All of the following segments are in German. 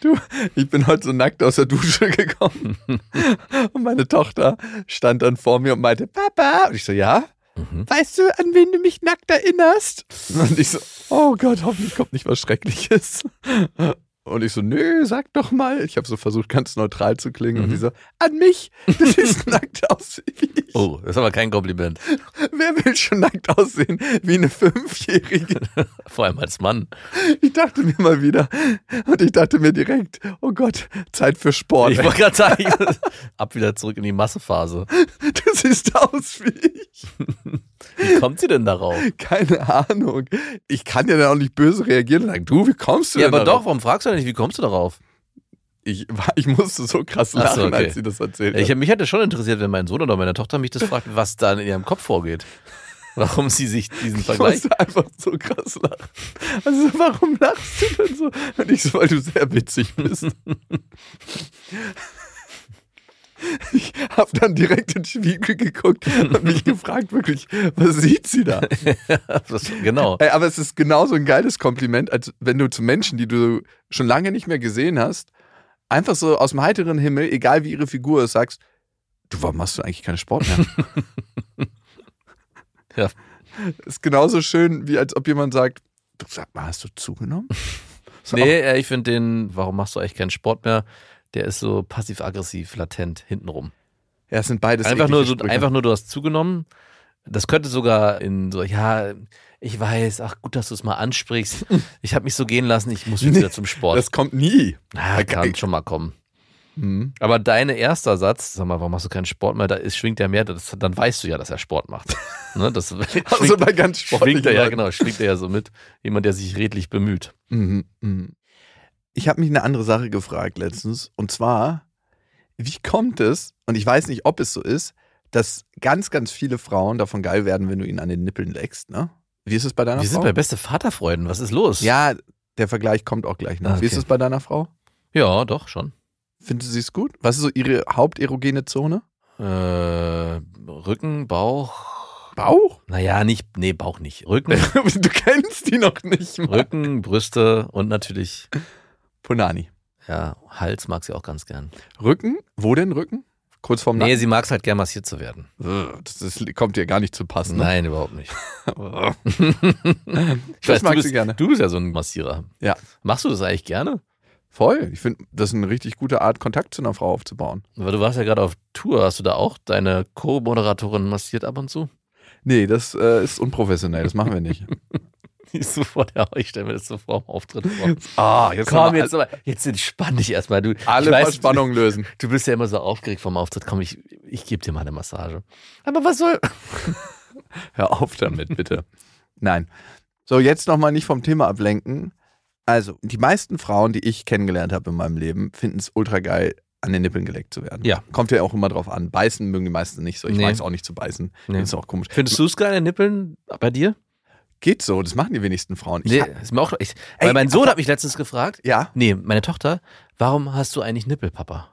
Du, ich bin heute so nackt aus der Dusche gekommen und meine Tochter stand dann vor mir und meinte, Papa. Und ich so, ja? Mhm. Weißt du, an wen du mich nackt erinnerst? Und ich so, oh Gott, hoffentlich kommt nicht was Schreckliches. Und ich so, nö, sag doch mal. Ich habe so versucht, ganz neutral zu klingen. Und Mhm. sie so, an mich. Du siehst nackt aus wie ich. Oh, das ist aber kein Kompliment. Wer will schon nackt aussehen wie eine Fünfjährige? Vor allem als Mann. Ich dachte mir mal wieder, und ich dachte mir direkt, oh Gott, Zeit für Sport. Ich wollte gerade sagen, ab wieder zurück in die Massephase. Du siehst aus wie ich. Wie kommt sie denn darauf? Keine Ahnung. Ich kann ja dann auch nicht böse reagieren und sagen, du, wie kommst du Ja, denn aber darauf? doch, warum fragst du denn nicht, wie kommst du darauf? Ich, ich musste so krass Ach lachen, so, okay. als sie das erzählt Ich, hat. mich hätte schon interessiert, wenn mein Sohn oder meine Tochter mich das fragt, was da in ihrem Kopf vorgeht. Warum sie sich diesen Ich Vergleich. musste einfach so krass lachen. Also, warum lachst du denn so? Und ich so, weil du sehr witzig bist. Ich habe dann direkt in den Spiegel geguckt und mich gefragt, wirklich, was sieht sie da? genau. Ey, aber es ist genauso ein geiles Kompliment, als wenn du zu Menschen, die du schon lange nicht mehr gesehen hast, einfach so aus dem heiteren Himmel, egal wie ihre Figur ist, sagst, du, warum machst du eigentlich keinen Sport mehr? Ja. Ist genauso schön, wie als ob jemand sagt, du sag mal, hast du zugenommen? So, Nee, ich finde den, warum machst du eigentlich keinen Sport mehr? Der ist so passiv-aggressiv, latent, hintenrum. Ja, es sind beides Einfach nur, so, einfach nur, du hast zugenommen. Das könnte sogar in so, ja, ich weiß, ach gut, dass du es mal ansprichst. Ich habe mich so gehen lassen, ich muss jetzt Nee, wieder zum Sport. Das kommt nie. Na, kann schon mal kommen. Hm. Aber dein erster Satz, sag mal, warum machst du keinen Sport mehr? Da ist, schwingt ja mehr, das, dann weißt du ja, dass er Sport macht. ne, das Also schwingt, bei ganz schwingt er ja, genau, schwingt er ja so mit. Jemand, der sich redlich bemüht. Mhm, mhm. Ich habe mich eine andere Sache gefragt letztens. Und zwar, wie kommt es, und ich weiß nicht, ob es so ist, dass ganz, ganz viele Frauen davon geil werden, wenn du ihnen an den Nippeln leckst, ne? Wie ist es bei deiner Wir Frau? sind bei beste Vaterfreuden. Was ist los? ja, der Vergleich kommt auch gleich noch. Ah, Wie ist okay. es bei deiner Frau? Ja, doch, schon. Findest du sie es gut? Was ist so ihre haupterogene Zone? Äh, Rücken, Bauch. Bauch? Naja, nicht, nee, Bauch nicht. Rücken, du kennst die noch nicht mal. Rücken, Brüste und natürlich, Punani. ja, Hals mag sie auch ganz gern. Rücken? Wo denn Rücken? Kurz vorm Nee, Nacken? sie mag es halt gern massiert zu werden. Das, das kommt dir gar nicht zu passen. Ne? Nein, überhaupt nicht. Ich Das mag du sie bist, gerne. Du bist ja so ein Massierer. Ja. Machst du das eigentlich gerne? Voll. Ich finde, das ist eine richtig gute Art, Kontakt zu einer Frau aufzubauen. Weil du warst ja gerade auf Tour. Hast du da auch deine Co-Moderatorin massiert ab und zu? Nee, das äh, ist unprofessionell. Das machen wir nicht. Ist so vor der Ich stelle mir das so vor dem Auftritt vor. Ah, jetzt Komm, jetzt, aber, jetzt entspann dich erstmal. Du, alle ich weiß, Verspannungen lösen. Du bist ja immer so aufgeregt vom Auftritt. Komm, ich, ich gebe dir mal eine Massage. Aber was soll. Hör auf damit, bitte. Nein. So, jetzt nochmal nicht vom Thema ablenken. Also, die meisten Frauen, die ich kennengelernt habe in meinem Leben, finden es ultra geil, an den Nippeln geleckt zu werden. Ja. Kommt ja auch immer drauf an. Beißen mögen die meisten nicht so. Ich Nee. mag es auch nicht zu beißen. Nee. Ist auch komisch. Findest du es geil, Nippeln bei dir? Geht so, das machen die wenigsten Frauen. Ich Nee, hab- ist mir auch. Ich, Ey, weil mein Sohn aber- hat mich letztens gefragt. ja, Nee, meine Tochter, warum hast du eigentlich Nippel, Papa?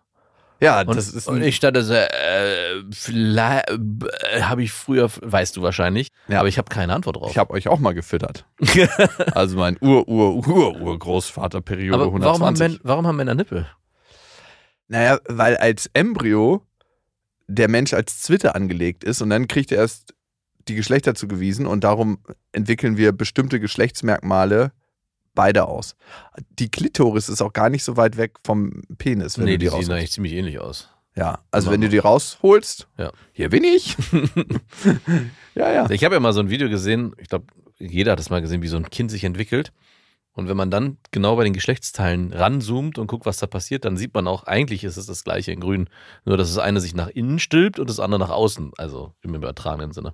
Ja, Und, das ist und ich stand da so, äh, vielleicht äh, habe ich früher, weißt du wahrscheinlich, Ja. aber ich habe keine Antwort drauf. ich habe euch auch mal gefüttert. Also mein Ur, Ur, Ur, Urgroßvater Periode aber warum haben, 120. Warum haben Männer Nippel? Naja, weil als Embryo der Mensch als Zwitte angelegt ist und dann kriegt er erst die Geschlechter zugewiesen und darum entwickeln wir bestimmte Geschlechtsmerkmale beide aus. Die Klitoris ist auch gar nicht so weit weg vom Penis, wenn nee, du die die sehen eigentlich ziemlich ähnlich aus. Ja, also wenn du die rausholst, Ja. hier bin ich. ja, ja. Ich habe ja mal so ein Video gesehen, ich glaube, jeder hat das mal gesehen, wie so ein Kind sich entwickelt. Und wenn man dann genau bei den Geschlechtsteilen ranzoomt und guckt, was da passiert, dann sieht man auch, eigentlich ist es das gleiche in grün. Nur, dass das eine sich nach innen stülpt und das andere nach außen. Also im übertragenen Sinne.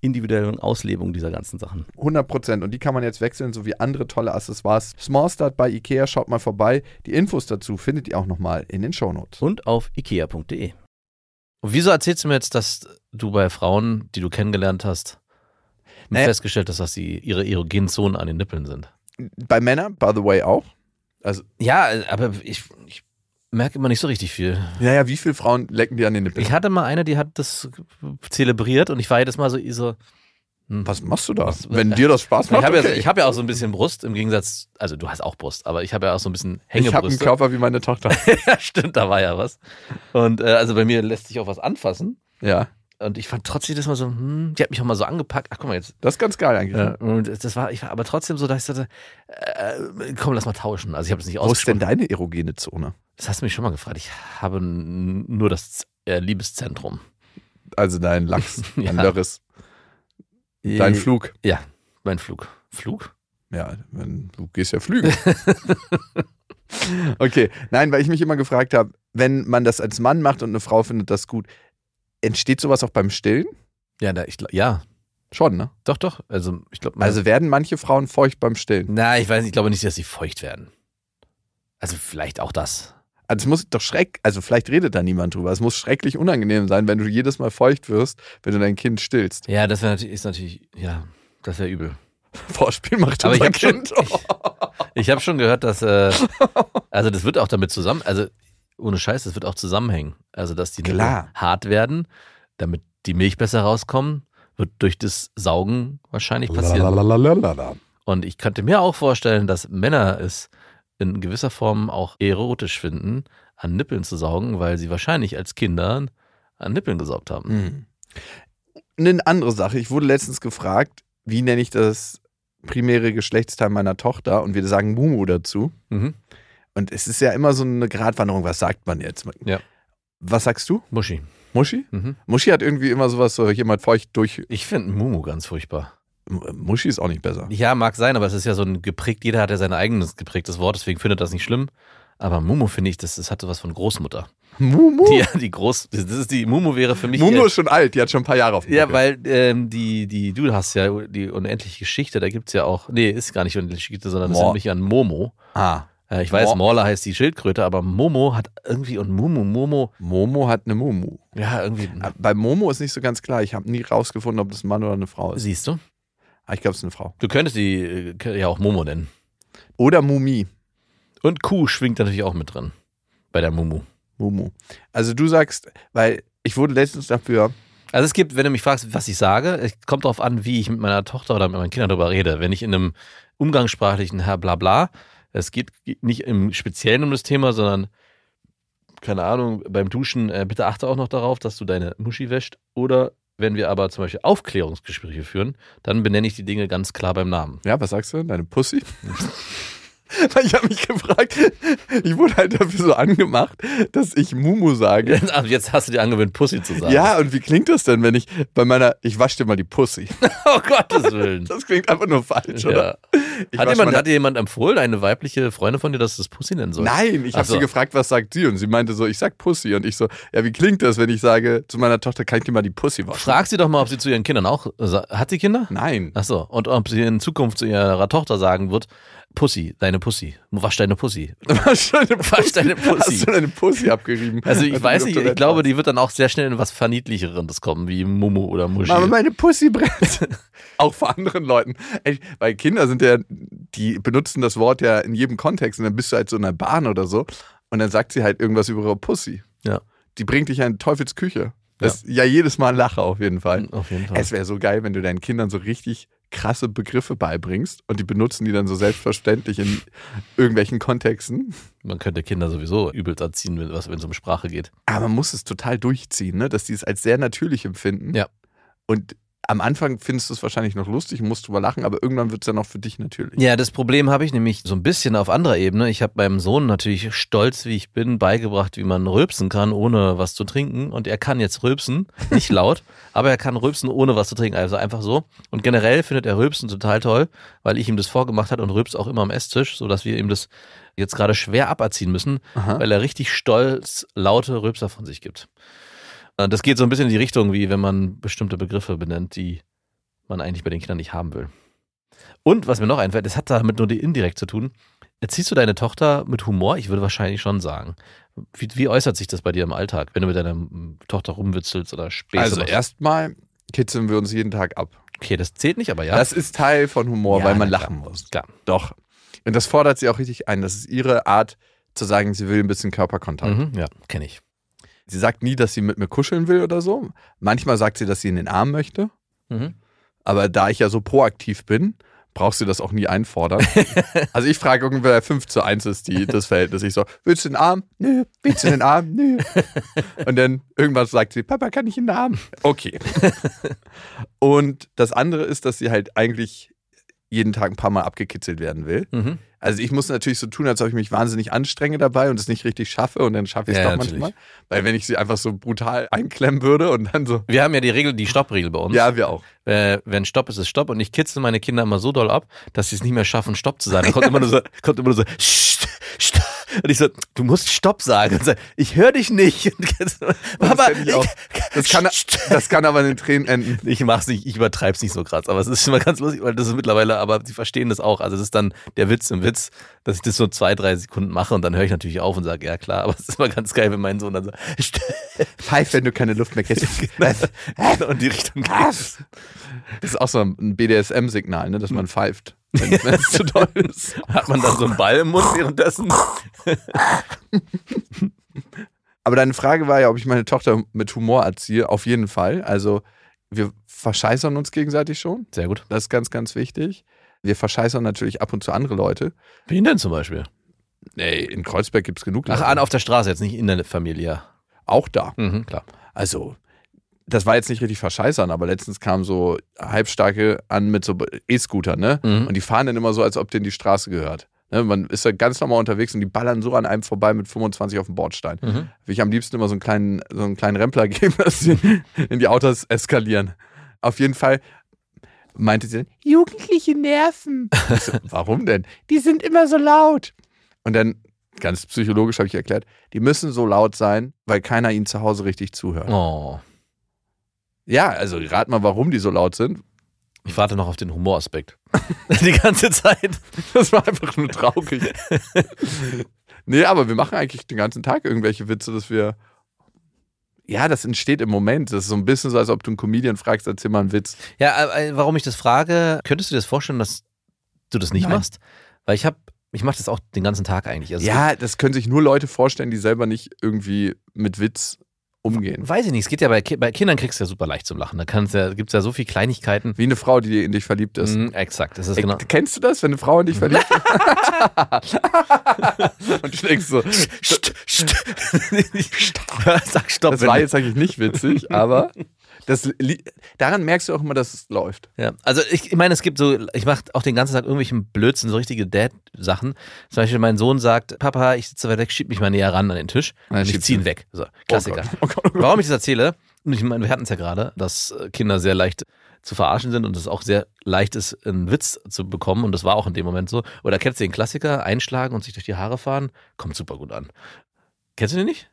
individuellen Auslebung dieser ganzen Sachen. 100 Prozent. Und die kann man jetzt wechseln, sowie andere tolle Accessoires. Small Start bei Ikea, schaut mal vorbei. Die Infos dazu findet ihr auch nochmal in den Shownotes. Und auf ikea.de. Und wieso erzählst du mir jetzt, dass du bei Frauen, die du kennengelernt hast, Naja. festgestellt hast, dass sie ihre erogenen Zonen an den Nippeln sind? Bei Männern, by the way, auch. Also, Ja, aber ich, ich merke immer nicht so richtig viel. naja, wie viele Frauen lecken die an den Nippeln? Ich hatte mal eine, die hat das zelebriert und ich war jedes Mal so, so hm. Was machst du da? Was- Wenn dir das Spaß Ich macht, habe okay. ja, ich hab ja auch so ein bisschen Brust im Gegensatz, also du hast auch Brust, aber ich habe ja auch so ein bisschen ich habe einen. Körper wie meine Tochter. ja, stimmt, da war ja was. Und äh, also bei mir lässt sich auch was anfassen. ja, Und ich fand trotzdem das mal so, hm, die hat mich auch mal so angepackt. Ach, guck mal jetzt. das ist ganz geil eigentlich. Ja, und das war, ich war aber trotzdem so, dass ich dachte, äh, komm, lass mal tauschen. Also ich habe es nicht Wo ist denn deine erogene Zone? Das hast du mich schon mal gefragt. Ich habe nur das äh, Liebeszentrum. Also dein Lachs, Ja. dein Lörres, dein Äh, Flug. Ja, mein Flug. Flug? Ja, wenn, du gehst ja flügen. okay, nein, weil ich mich immer gefragt habe, wenn man das als Mann macht und eine Frau findet das gut, entsteht sowas auch beim Stillen? Ja, da, ich, ja, Schon, ne? doch, doch. Also ich glaube, Also werden manche Frauen feucht beim Stillen. na, ich weiß nicht, ich glaube nicht, dass sie feucht werden. Also vielleicht auch das. Also es muss doch schreck, also vielleicht redet da niemand drüber. Es muss schrecklich unangenehm sein, wenn du jedes Mal feucht wirst, wenn du dein Kind stillst. Ja, das wäre natürlich, ist natürlich, ja, das wäre übel. Vorspiel macht Aber ich unser hab schon- Kind. Ich habe schon gehört, dass, äh, also das wird auch damit zusammen, also ohne Scheiß, das wird auch zusammenhängen. Also, dass die Klar. hart werden, damit die Milch besser rauskommen, wird durch das Saugen wahrscheinlich passieren. Lalalala. Und ich könnte mir auch vorstellen, dass Männer es in gewisser Form auch erotisch finden, an Nippeln zu saugen, weil sie wahrscheinlich als Kinder an Nippeln gesaugt haben. Mhm. Eine andere Sache. Ich wurde letztens gefragt, wie nenne ich das primäre Geschlechtsteil meiner Tochter und wir sagen Mumu dazu. Mhm. Und es ist ja immer so eine Gratwanderung, was sagt man jetzt? Ja. Was sagst du? Muschi. Muschi? Mhm. Muschi hat irgendwie immer sowas, so jemand feucht durch. Ich finde Mumu ganz furchtbar. M- Muschi ist auch nicht besser. Ja, mag sein, aber es ist ja so ein geprägt, jeder hat ja sein eigenes geprägtes Wort, deswegen findet das nicht schlimm. Aber Mumu finde ich, das, das hat sowas von Großmutter. Mumu? Die, die Groß, das ist die Mumu wäre für mich. Mumu ist schon alt, die hat schon ein paar Jahre auf dem ja, weil ähm, die, die, du hast ja die unendliche Geschichte, da gibt es ja auch, nee, ist gar nicht unendliche Geschichte, sondern das Mor- nennt mich an Momo. Ah. Äh, ich weiß, Mor- Morla heißt die Schildkröte, aber Momo hat irgendwie und Mumu, Momo, Momo hat eine Mumu. ja, irgendwie. Ah, Bei Momo ist nicht so ganz klar. Ich habe nie rausgefunden, ob das ein Mann oder eine Frau ist. Siehst du? Ah, ich glaube, es ist eine Frau. Du könntest die äh, ja auch Momo nennen. Oder Mumi. Und Kuh schwingt natürlich auch mit drin. Bei der Mumu. Mumu. Also du sagst, weil ich wurde letztens dafür Also es gibt, wenn du mich fragst, was ich sage, es kommt darauf an, wie ich mit meiner Tochter oder mit meinen Kindern darüber rede. Wenn ich in einem umgangssprachlichen Herr Blabla, es geht nicht im Speziellen um das Thema, sondern keine Ahnung, beim Duschen, äh, bitte achte auch noch darauf, dass du deine Muschi wäscht. Oder wenn wir aber zum Beispiel Aufklärungsgespräche führen, dann benenne ich die Dinge ganz klar beim Namen. Ja, was sagst du? Deine Pussy? Weil ich habe mich gefragt, ich wurde halt dafür so angemacht, dass ich Mumu sage. Ach, Jetzt hast du dir angewöhnt, Pussy zu sagen. Ja, und wie klingt das denn, wenn ich bei meiner, ich wasche dir mal die Pussy? Oh Gottes Willen. Das klingt einfach nur falsch, oder? Ja. Ich Hat, jemand, hat dir jemand empfohlen, eine weibliche Freundin von dir, dass du das Pussy nennen sollst? Nein, ich habe so. sie gefragt, was sagt sie? Und sie meinte so, ich sag Pussy. Und ich so, ja, wie klingt das, wenn ich sage zu meiner Tochter, kann ich dir mal die Pussy waschen? Frag sie doch mal, ob sie zu ihren Kindern auch. Hat sie Kinder? Nein. Ach so. Und ob sie in Zukunft zu ihrer Tochter sagen wird: Pussy, deine Pussy. Wasch deine Pussy. Wasch deine Wasch deine Pussy. Hast du deine Pussy abgerieben? Also ich weiß nicht, ich glaube, die wird dann auch sehr schnell in was Verniedlicheres kommen, wie Mumu oder Muschi. Mama, meine Pussy brennt. Auch vor anderen Leuten. Ey, weil Kinder sind ja, die benutzen das Wort ja in jedem Kontext. Und dann bist du halt so in der Bahn oder so. Und dann sagt sie halt irgendwas über ihre Pussy. Ja. Die bringt dich ja in Teufels Küche. Das ist ja jedes Mal ein Lacher auf jeden Fall. Auf jeden Fall. Es wäre so geil, wenn du deinen Kindern so richtig krasse Begriffe beibringst und die benutzen die dann so selbstverständlich in irgendwelchen Kontexten. Man könnte Kinder sowieso übelst erziehen, wenn es um Sprache geht. Aber man muss es total durchziehen, ne? dass die es als sehr natürlich empfinden. Ja. Und am Anfang findest du es wahrscheinlich noch lustig und musst drüber lachen, aber irgendwann wird es dann auch für dich natürlich. Ja, das Problem habe ich nämlich so ein bisschen auf anderer Ebene. Ich habe meinem Sohn natürlich stolz, wie ich bin, beigebracht, wie man rülpsen kann, ohne was zu trinken. Und er kann jetzt rülpsen, nicht laut, aber er kann rülpsen, ohne was zu trinken. Also einfach so. Und generell findet er Rülpsen total toll, weil ich ihm das vorgemacht hat und rülpst auch immer am Esstisch, sodass wir ihm das jetzt gerade schwer aberziehen müssen, Aha. weil er richtig stolz laute Rülpser von sich gibt. Äh, Das geht so ein bisschen in die Richtung, wie wenn man bestimmte Begriffe benennt, die man eigentlich bei den Kindern nicht haben will. Und was mir noch einfällt, das hat damit nur die indirekt zu tun. Erziehst du deine Tochter mit Humor? Ich würde wahrscheinlich schon sagen. Wie, wie äußert sich das bei dir im Alltag, wenn du mit deiner Tochter rumwitzelst oder Späße Also erstmal kitzeln wir uns jeden Tag ab. Okay, das zählt nicht, aber ja. Das ist Teil von Humor, Ja, weil man lachen klar. muss. Klar. Doch. Und das fordert sie auch richtig ein. Das ist ihre Art zu sagen, sie will ein bisschen Körperkontakt. Mhm, ja, kenne ich. Sie sagt nie, dass sie mit mir kuscheln will oder so. Manchmal sagt sie, dass sie in den Arm möchte. Mhm. Aber da ich ja so proaktiv bin, brauchst du das auch nie einfordern. also ich frage ungefähr 5 zu 1 ist die, das Verhältnis. Ich so, willst du den Arm? Nö. Willst du den Arm? Nö. Und dann irgendwann sagt sie, Papa, kann ich in den Arm? Okay. Und das andere ist, dass sie halt eigentlich jeden Tag ein paar Mal abgekitzelt werden will. Mhm. Also ich muss natürlich so tun, als ob ich mich wahnsinnig anstrenge dabei und es nicht richtig schaffe und dann schaffe ich es Ja, doch natürlich. manchmal. Weil wenn ich sie einfach so brutal einklemmen würde und dann so, Wir haben ja die Regel, die Stoppregel bei uns. ja, wir auch. äh, wenn Stopp ist, ist Stopp. Und ich kitzel meine Kinder immer so doll ab, dass sie es nicht mehr schaffen, Stopp zu sagen. Dann kommt immer nur so, kommt immer nur so, St- Stopp. Und ich so, du musst Stopp sagen. So, ich höre dich nicht. Papa, kenn ich. Das kann, das kann aber in den Tränen enden. ich mach's nicht, ich übertreib's nicht so krass, aber es ist schon mal ganz lustig, weil das ist mittlerweile, aber sie verstehen das auch. Also es ist dann der Witz im Witz, dass ich das so zwei, drei Sekunden mache und dann höre ich natürlich auf und sage, ja klar, aber es ist immer ganz geil, wenn mein Sohn dann so Pfeif, wenn du keine Luft mehr kriegst. und die Richtung geht. Das ist auch so ein BDSM-Signal, ne, dass man pfeift, wenn es zu doll ist. Hat man dann so einen Ball im Mund währenddessen? Aber deine Frage war ja, ob ich meine Tochter mit Humor erziehe. Auf jeden Fall. Also wir verscheißern uns gegenseitig schon. Sehr gut. Das ist ganz, ganz wichtig. Wir verscheißern natürlich ab und zu andere Leute. Wen denn zum Beispiel? Ey, in Kreuzberg gibt es genug Ach, Leute. an auf der Straße, jetzt nicht in der Familie. Auch da. Mhm, klar. Also, das war jetzt nicht richtig verscheißern, aber letztens kamen so Halbstarke an mit so E-Scooter, ne? Mhm. Und die fahren dann immer so, als ob denen die Straße gehört. Ne? Man ist da ganz normal unterwegs und die ballern so an einem vorbei mit 25 auf dem Bordstein. Mhm. Will ich am liebsten immer so einen kleinen, so einen kleinen Rempler geben, dass sie in die Autos eskalieren. Auf jeden Fall meinte sie dann, Jugendliche nerven. So, Warum denn? Die sind immer so laut. Und dann, ganz psychologisch habe ich erklärt, die müssen so laut sein, weil keiner ihnen zu Hause richtig zuhört. Oh. Ja, also rat mal, warum die so laut sind. Ich warte noch auf den Humoraspekt. die ganze Zeit. Das war einfach nur traurig. nee, aber wir machen eigentlich den ganzen Tag irgendwelche Witze, dass wir. Ja, das entsteht im Moment. Das ist so ein bisschen so, als ob du einen Comedian fragst, erzähl mal einen Witz. Ja, äh, warum ich das frage, könntest du dir das vorstellen, dass du das nicht Nein. machst? Weil ich habe, ich mache das auch den ganzen Tag eigentlich. Also ja, das können sich nur Leute vorstellen, die selber nicht irgendwie mit Witz umgehen? Weiß ich nicht, es geht ja bei, Ki- bei Kindern kriegst du ja super leicht zum Lachen. Da kannst ja, gibt's ja so viele Kleinigkeiten. Wie eine Frau, die in dich verliebt ist. Mhm, exakt, das ist Ey, genau. Kennst du das, wenn eine Frau in dich verliebt ist? Und du denkst so, St, st. Sag stopp. das war jetzt eigentlich nicht witzig, aber das, daran merkst du auch immer, dass es läuft. Ja, also ich, ich meine, es gibt so, ich mache auch den ganzen Tag irgendwelchen Blödsinn, so richtige Dad-Sachen. Zum Beispiel mein Sohn sagt, Papa, ich sitze weit weg, schieb mich mal näher ran an den Tisch. Und ich ziehe ihn. weg. So, Klassiker. Oh Gott, oh Gott, oh Gott. Warum ich das erzähle, und ich meine, wir hatten es ja gerade, dass Kinder sehr leicht zu verarschen sind und es auch sehr leicht ist, einen Witz zu bekommen. Und das war auch in dem Moment so. Oder kennst du den Klassiker, einschlagen und sich durch die Haare fahren? Kommt super gut an. Kennst du den nicht?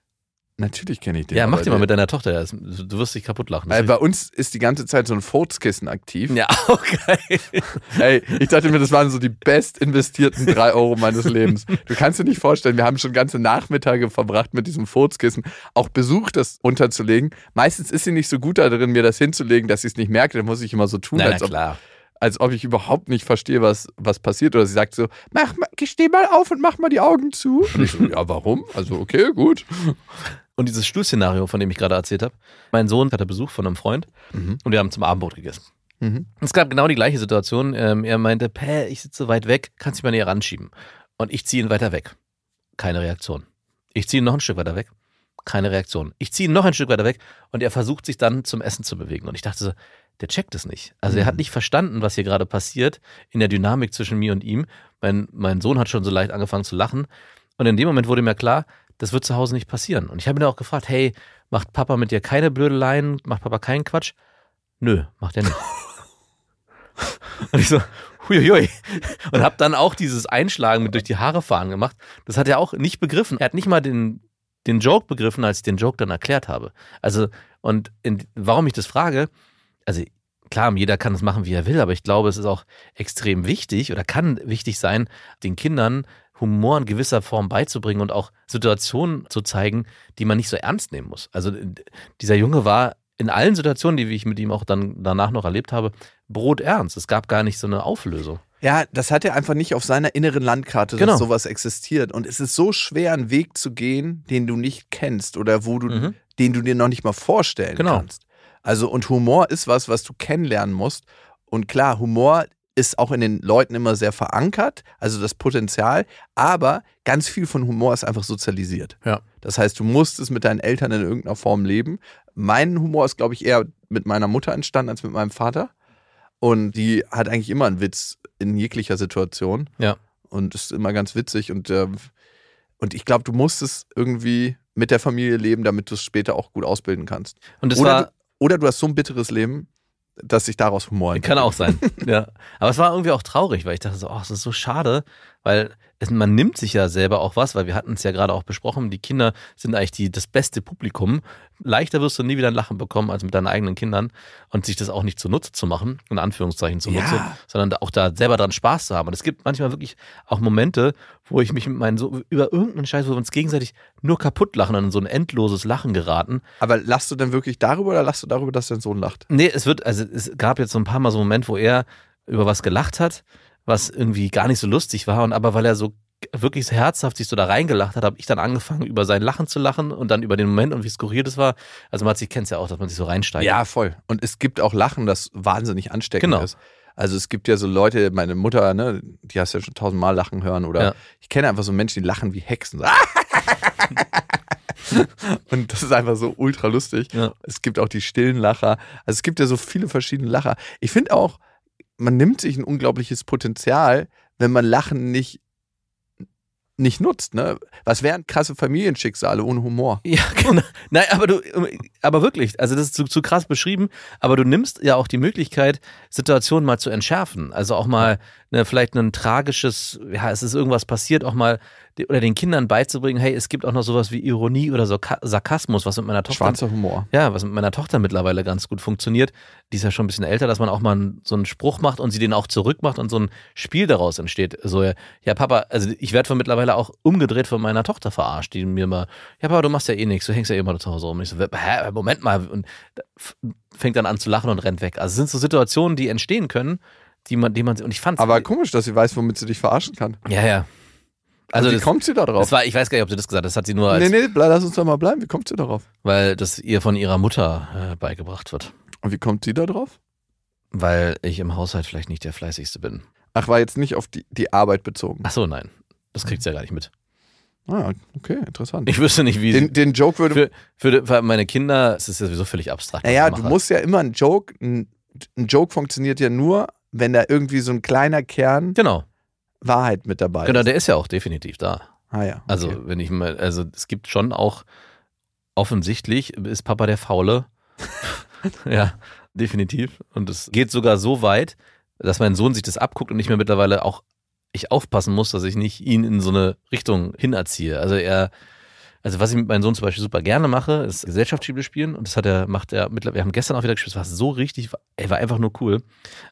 Natürlich kenne ich den. ja, mach den mal mit deiner Tochter. Das- Du wirst dich kaputt lachen. Weil bei uns ist die ganze Zeit so ein Furzkissen aktiv. ja, okay. Ey, ich dachte mir, das waren so die best investierten drei Euro meines Lebens. Du kannst dir nicht vorstellen, wir haben schon ganze Nachmittage verbracht mit diesem Furzkissen, auch Besuch das unterzulegen. Meistens ist sie nicht so gut darin, mir das hinzulegen, dass ich es nicht merke. Dann muss ich immer so tun, Na, na als, ob, klar. als ob ich überhaupt nicht verstehe, was, was passiert. Oder sie sagt so, mach mal, steh mal auf und mach mal die Augen zu. Und ich so, ja, warum? Also, okay, gut. Und dieses Stuhlszenario, von dem ich gerade erzählt habe, mein Sohn hatte Besuch von einem Freund Mhm. und wir haben zum Abendbrot gegessen. Mhm. Es gab genau die gleiche Situation. Ähm, er meinte, Pä, ich sitze weit weg, kannst du mich mal näher ranschieben? Und ich ziehe ihn weiter weg. Keine Reaktion. Ich ziehe ihn noch ein Stück weiter weg. Keine Reaktion. Ich ziehe ihn noch ein Stück weiter weg und er versucht sich dann zum Essen zu bewegen. Und ich dachte so, der checkt es nicht. Also er hat nicht verstanden, was hier gerade passiert in der Dynamik zwischen mir und ihm. Mein, mein Sohn hat schon so leicht angefangen zu lachen. Und in dem Moment wurde mir klar, das wird zu Hause nicht passieren. Und ich habe ihn auch gefragt, hey, macht Papa mit dir keine Blödeleien? Macht Papa keinen Quatsch? Nö, macht er nicht. Und ich so, huiuiui. Und habe dann auch dieses Einschlagen mit durch die Haare fahren gemacht. Das hat er auch nicht begriffen. Er hat nicht mal den, den Joke begriffen, als ich den Joke dann erklärt habe. Also, und in, warum ich das frage, also klar, jeder kann es machen, wie er will, aber ich glaube, es ist auch extrem wichtig oder kann wichtig sein, den Kindern Humor in gewisser Form beizubringen und auch Situationen zu zeigen, die man nicht so ernst nehmen muss. Also dieser Junge war in allen Situationen, die ich mit ihm auch dann danach noch erlebt habe, broternst. Es gab gar nicht so eine Auflösung. Ja, das hat er einfach nicht auf seiner inneren Landkarte, Genau. dass sowas existiert. Und es ist so schwer, einen Weg zu gehen, den du nicht kennst oder wo du, Mhm. den du dir noch nicht mal vorstellen Genau. kannst. Also, und Humor ist was, was du kennenlernen musst. Und klar, Humor ist auch in den Leuten immer sehr verankert, also das Potenzial, aber ganz viel von Humor ist einfach sozialisiert. Ja. Das heißt, du musst es mit deinen Eltern in irgendeiner Form leben. Mein Humor ist, glaube ich, eher mit meiner Mutter entstanden als mit meinem Vater. Und die hat eigentlich immer einen Witz in jeglicher Situation. Ja. Und ist immer ganz witzig. Und, äh, und ich glaube, du musst es irgendwie mit der Familie leben, damit du es später auch gut ausbilden kannst. Und es Oder, war, du, oder du hast so ein bitteres Leben, dass sich daraus Humor Kann auch sein. ja. Aber es war irgendwie auch traurig, weil ich dachte so, oh, es ist so schade, weil man nimmt sich ja selber auch was, weil wir hatten es ja gerade auch besprochen, die Kinder sind eigentlich die, das beste Publikum. Leichter wirst du nie wieder ein Lachen bekommen als mit deinen eigenen Kindern und sich das auch nicht zunutze zu machen, in Anführungszeichen zunutze, Ja. sondern auch da selber dran Spaß zu haben. Und es gibt manchmal wirklich auch Momente, wo ich mich mit meinen so über irgendeinen Scheiß, wo wir uns gegenseitig nur kaputt lachen und in so ein endloses Lachen geraten. Aber lachst du denn wirklich darüber oder lachst du darüber, dass dein Sohn lacht? Nee, es wird, also es gab jetzt so ein paar Mal so einen Moment, wo er über was gelacht hat, was irgendwie gar nicht so lustig war. Und aber weil er so wirklich so herzhaft sich so da reingelacht hat, habe ich dann angefangen, über sein Lachen zu lachen und dann über den Moment und wie skurril das war. Also man kennt es ja auch, dass man sich so reinsteigt. Ja, voll. Und es gibt auch Lachen, das wahnsinnig ansteckend Genau. ist. Also es gibt ja so Leute, meine Mutter, ne, die hast ja schon tausendmal lachen hören oder Ja. ich kenne einfach so Menschen, die lachen wie Hexen. Und das ist einfach so ultra lustig. Ja. Es gibt auch die stillen Lacher. Also es gibt ja so viele verschiedene Lacher. Ich finde auch, man nimmt sich ein unglaubliches Potenzial, wenn man Lachen nicht, nicht nutzt. Ne? Was wären krasse Familienschicksale ohne Humor? Ja, genau. Nein, aber du, aber wirklich, also das ist zu, zu krass beschrieben, aber du nimmst ja auch die Möglichkeit, Situationen mal zu entschärfen. Also auch mal ne, vielleicht ein tragisches, ja, es ist irgendwas passiert, auch mal oder den Kindern beizubringen, hey, es gibt auch noch sowas wie Ironie oder so Sarkasmus, was mit meiner Tochter Schwarzer Humor. ja, was mit meiner Tochter mittlerweile ganz gut funktioniert. Die ist ja schon ein bisschen älter, dass man auch mal so einen Spruch macht und sie den auch zurückmacht und so ein Spiel daraus entsteht. So, ja, Papa, also ich werde von mittlerweile auch umgedreht von meiner Tochter verarscht, die mir mal, ja, Papa, du machst ja eh nichts, du hängst ja immer zu Hause rum. Und ich so, hä, Moment mal. Und fängt dann an zu lachen und rennt weg. Also es sind so Situationen, die entstehen können, die man, die man, und ich fand Aber komisch, dass sie weiß, womit sie dich verarschen kann. ja, ja. Also wie das, kommt sie da drauf? das war, ich weiß gar nicht, ob sie das gesagt hat. Das hat sie nur als, nee, nee, bleib, lass uns doch mal bleiben. Wie kommt sie darauf? weil das ihr von ihrer Mutter äh, beigebracht wird. Und wie kommt sie da drauf? Weil ich im Haushalt vielleicht nicht der fleißigste bin. Ach, war jetzt nicht auf die, die Arbeit bezogen. Ach so, nein. Das kriegt sie ja gar nicht mit. Ah, okay, interessant. Ich wüsste nicht, wie sie. Den, den Joke würde. Für, für, für meine Kinder ist es ja sowieso völlig abstrakt. Naja, du musst ja immer einen Joke. Ein, ein Joke funktioniert ja nur, wenn da irgendwie so ein kleiner Kern Genau. Wahrheit mit dabei Genau, ist. der ist ja auch definitiv da. Ah ja. Also, okay. wenn ich mal, also es gibt schon auch offensichtlich ist Papa der Faule. ja, definitiv. Und es geht sogar so weit, dass mein Sohn sich das abguckt und ich mir mittlerweile auch ich aufpassen muss, dass ich nicht ihn in so eine Richtung hinerziehe. Also er, also was ich mit meinem Sohn zum Beispiel super gerne mache, ist Gesellschaftsspiele spielen und das hat er, macht er mittlerweile, wir haben gestern auch wieder gespielt, es war so richtig, er war einfach nur cool.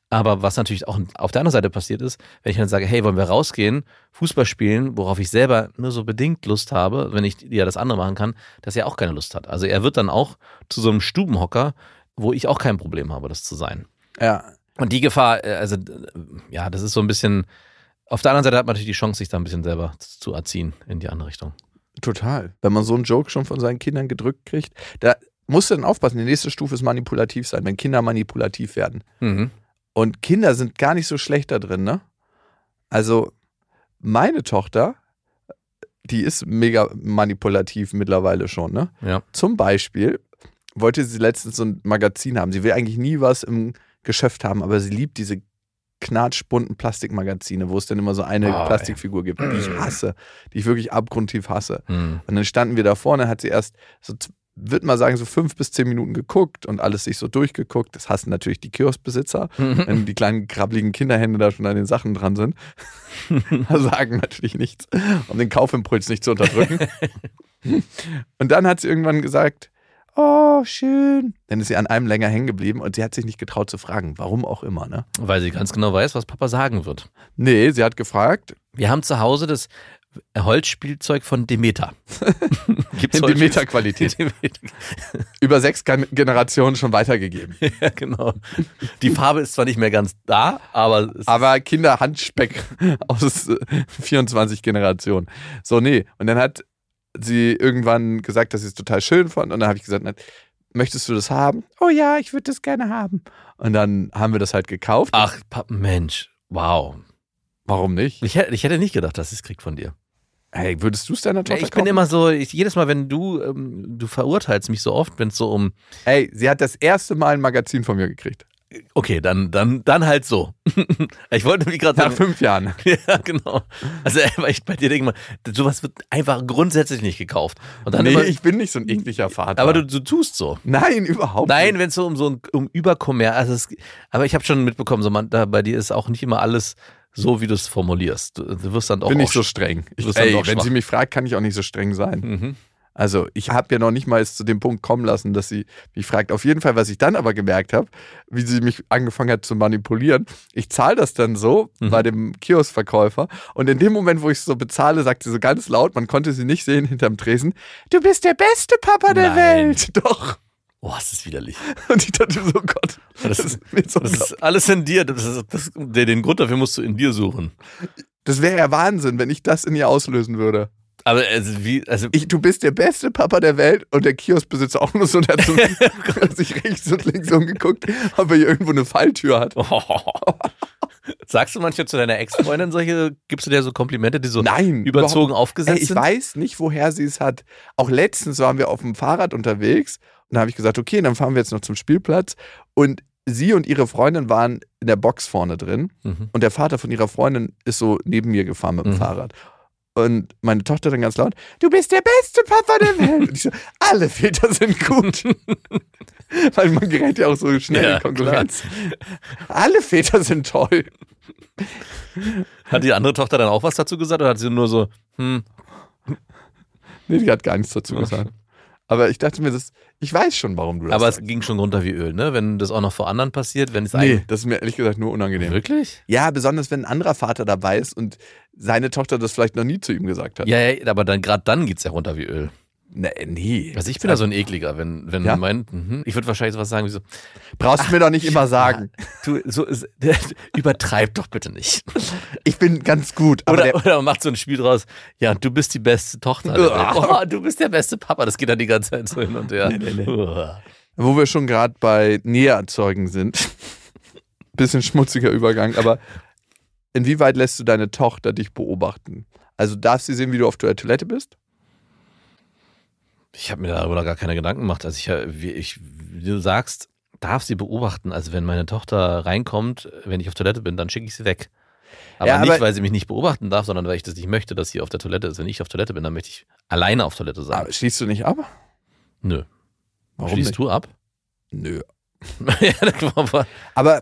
Aber was natürlich auch auf der anderen Seite passiert ist, wenn ich dann sage, hey, wollen wir rausgehen, Fußball spielen, worauf ich selber nur so bedingt Lust habe, wenn ich ja das andere machen kann, dass er auch keine Lust hat. Also er wird dann auch zu so einem Stubenhocker, wo ich auch kein Problem habe, das zu sein. ja. Und die Gefahr, äh, also äh, ja, das ist so ein bisschen. Auf der anderen Seite hat man natürlich die Chance, sich da ein bisschen selber zu erziehen in die andere Richtung. Total. Wenn man so einen Joke schon von seinen Kindern gedrückt kriegt, da musst du dann aufpassen. Die nächste Stufe ist manipulativ sein, wenn Kinder manipulativ werden. Mhm. Und Kinder sind gar nicht so schlecht da drin, ne? Also, meine Tochter, die ist mega manipulativ mittlerweile schon, ne? Ja. Zum Beispiel wollte sie letztens so ein Magazin haben. Sie will eigentlich nie was im Geschäft haben, aber sie liebt diese knatschbunten Plastikmagazine, wo es dann immer so eine Oh, Plastikfigur gibt, die ich hasse, die ich wirklich abgrundtief hasse. Mhm. Und dann standen wir da vorne, hat sie erst so, würde mal sagen, so fünf bis zehn Minuten geguckt und alles sich so durchgeguckt. Das hassen natürlich die Kioskbesitzer, wenn die kleinen krabbeligen Kinderhände da schon an den Sachen dran sind. sagen natürlich nichts, um den Kaufimpuls nicht zu unterdrücken. und dann hat sie irgendwann gesagt, oh, schön. Dann ist sie an einem länger hängen geblieben und sie hat sich nicht getraut zu fragen, warum auch immer, ne? Weil sie ganz genau weiß, was Papa sagen wird. Nee, sie hat gefragt, Wir haben zu Hause das Holzspielzeug von Demeter. Gibt's Demeter-Qualität, Demeter. über sechs Gen- Generationen schon weitergegeben. ja, genau. Die Farbe ist zwar nicht mehr ganz da, aber es Aber Kinderhandspeck aus äh, 24 Generationen. So, nee. Und dann hat sie irgendwann gesagt, dass sie es total schön fand. Und dann habe ich gesagt, möchtest du das haben? Oh ja, ich würde das gerne haben. Und dann haben wir das halt gekauft. Ach, Mensch, wow. Warum nicht? Ich hätte, ich hätte nicht gedacht, dass sie es kriegt von dir. Hey, würdest du es deiner Tochter ich bin kaufen? immer so, ich, jedes Mal, wenn du, ähm, du verurteilst mich so oft, wenn es so um, Ey, sie hat das erste Mal ein Magazin von mir gekriegt. Okay, dann, dann, dann halt so. ich wollte nämlich gerade Nach sagen, fünf Jahren. ja, genau. Also, weil ich bei dir denke mal, sowas wird einfach grundsätzlich nicht gekauft. Und dann nee, immer, ich bin nicht so ein ekliger Vater. aber du, du tust so. Nein, überhaupt Nein, nicht. wenn es so um so ein um Überkommer, also es, aber ich habe schon mitbekommen, so man, da bei dir ist auch nicht immer alles so, wie du es formulierst. Du, du wirst dann auch Bin auch nicht so streng. Ich, ey, wenn schwach. sie mich fragt, kann ich auch nicht so streng sein. Mhm. Also ich habe ja noch nicht mal zu dem Punkt kommen lassen, dass sie mich fragt. Auf jeden Fall, was ich dann aber gemerkt habe, wie sie mich angefangen hat zu manipulieren. Ich zahle das dann so Mhm. bei dem Kioskverkäufer und in dem Moment, wo ich es so bezahle, sagt sie so ganz laut, man konnte sie nicht sehen hinterm Tresen, du bist der beste Papa der Nein. Welt. Doch. Oh, das ist widerlich. Und ich dachte so, Gott, Das, das, ist so das ist alles in dir. Das ist, das, der, den Grund dafür musst du in dir suchen. das wäre ja Wahnsinn, wenn ich das in ihr auslösen würde. Aber also wie, also Ich, du bist der beste Papa der Welt und der Kioskbesitzer auch nur so, hat sich rechts und links umgeguckt, ob er hier irgendwo eine Falltür hat. Sagst du manchmal zu deiner Ex-Freundin solche, gibst du dir so Komplimente, die so Nein, überzogen aufgesetzt Ey, ich sind? weiß nicht, woher sie es hat. Auch letztens waren wir auf dem Fahrrad unterwegs und da habe ich gesagt, okay, dann fahren wir jetzt noch zum Spielplatz. Und sie und ihre Freundin waren in der Box vorne drin Mhm. und der Vater von ihrer Freundin ist so neben mir gefahren mit dem Mhm. Fahrrad. Und meine Tochter dann ganz laut, du bist der beste Papa der Welt. Und ich so, alle Väter sind gut. Weil man gerät ja auch so schnell Ja, in Konkurrenz. Alle Väter sind toll. Hat die andere Tochter dann auch was dazu gesagt oder hat sie nur so, hm, Nee, die hat gar nichts dazu gesagt. Aber ich dachte mir, das, ich weiß schon, warum du das aber es sagst. ging schon runter wie Öl, ne? Wenn das auch noch vor anderen passiert, wenn es Nee, das ist mir ehrlich gesagt nur unangenehm. Wirklich? Ja, besonders wenn ein anderer Vater dabei ist und seine Tochter das vielleicht noch nie zu ihm gesagt hat. Ja, ja, aber dann gerade dann geht's ja runter wie Öl. Nee, nee. Also ich bin da so ein ekliger, wenn, wenn Ja? mein, mhm, ich würde wahrscheinlich sowas sagen wie so, Brauchst du mir doch nicht immer sagen. du, so übertreib doch bitte nicht. Ich bin ganz gut. Aber Oder, der, oder man macht so ein Spiel draus, ja, du bist die beste Tochter. Oh, du bist der beste Papa. Das geht dann die ganze Zeit so hin und her. Uah. wo wir schon gerade bei Näherzeugen sind. Bisschen schmutziger Übergang, aber inwieweit lässt du deine Tochter dich beobachten? Also darf sie sehen, wie du auf der Toilette bist? Ich habe mir darüber gar keine Gedanken gemacht. Also ich, wie, ich, wie du sagst, darf sie beobachten. Also wenn meine Tochter reinkommt, wenn ich auf Toilette bin, dann schicke ich sie weg. Aber Ja, nicht, aber- weil sie mich nicht beobachten darf, sondern weil ich das nicht möchte, dass sie auf der Toilette ist. Wenn ich auf Toilette bin, dann möchte ich alleine auf Toilette sein. Aber schließt du nicht ab? Nö. Warum Schließt nicht? du ab? Nö. ja, Aber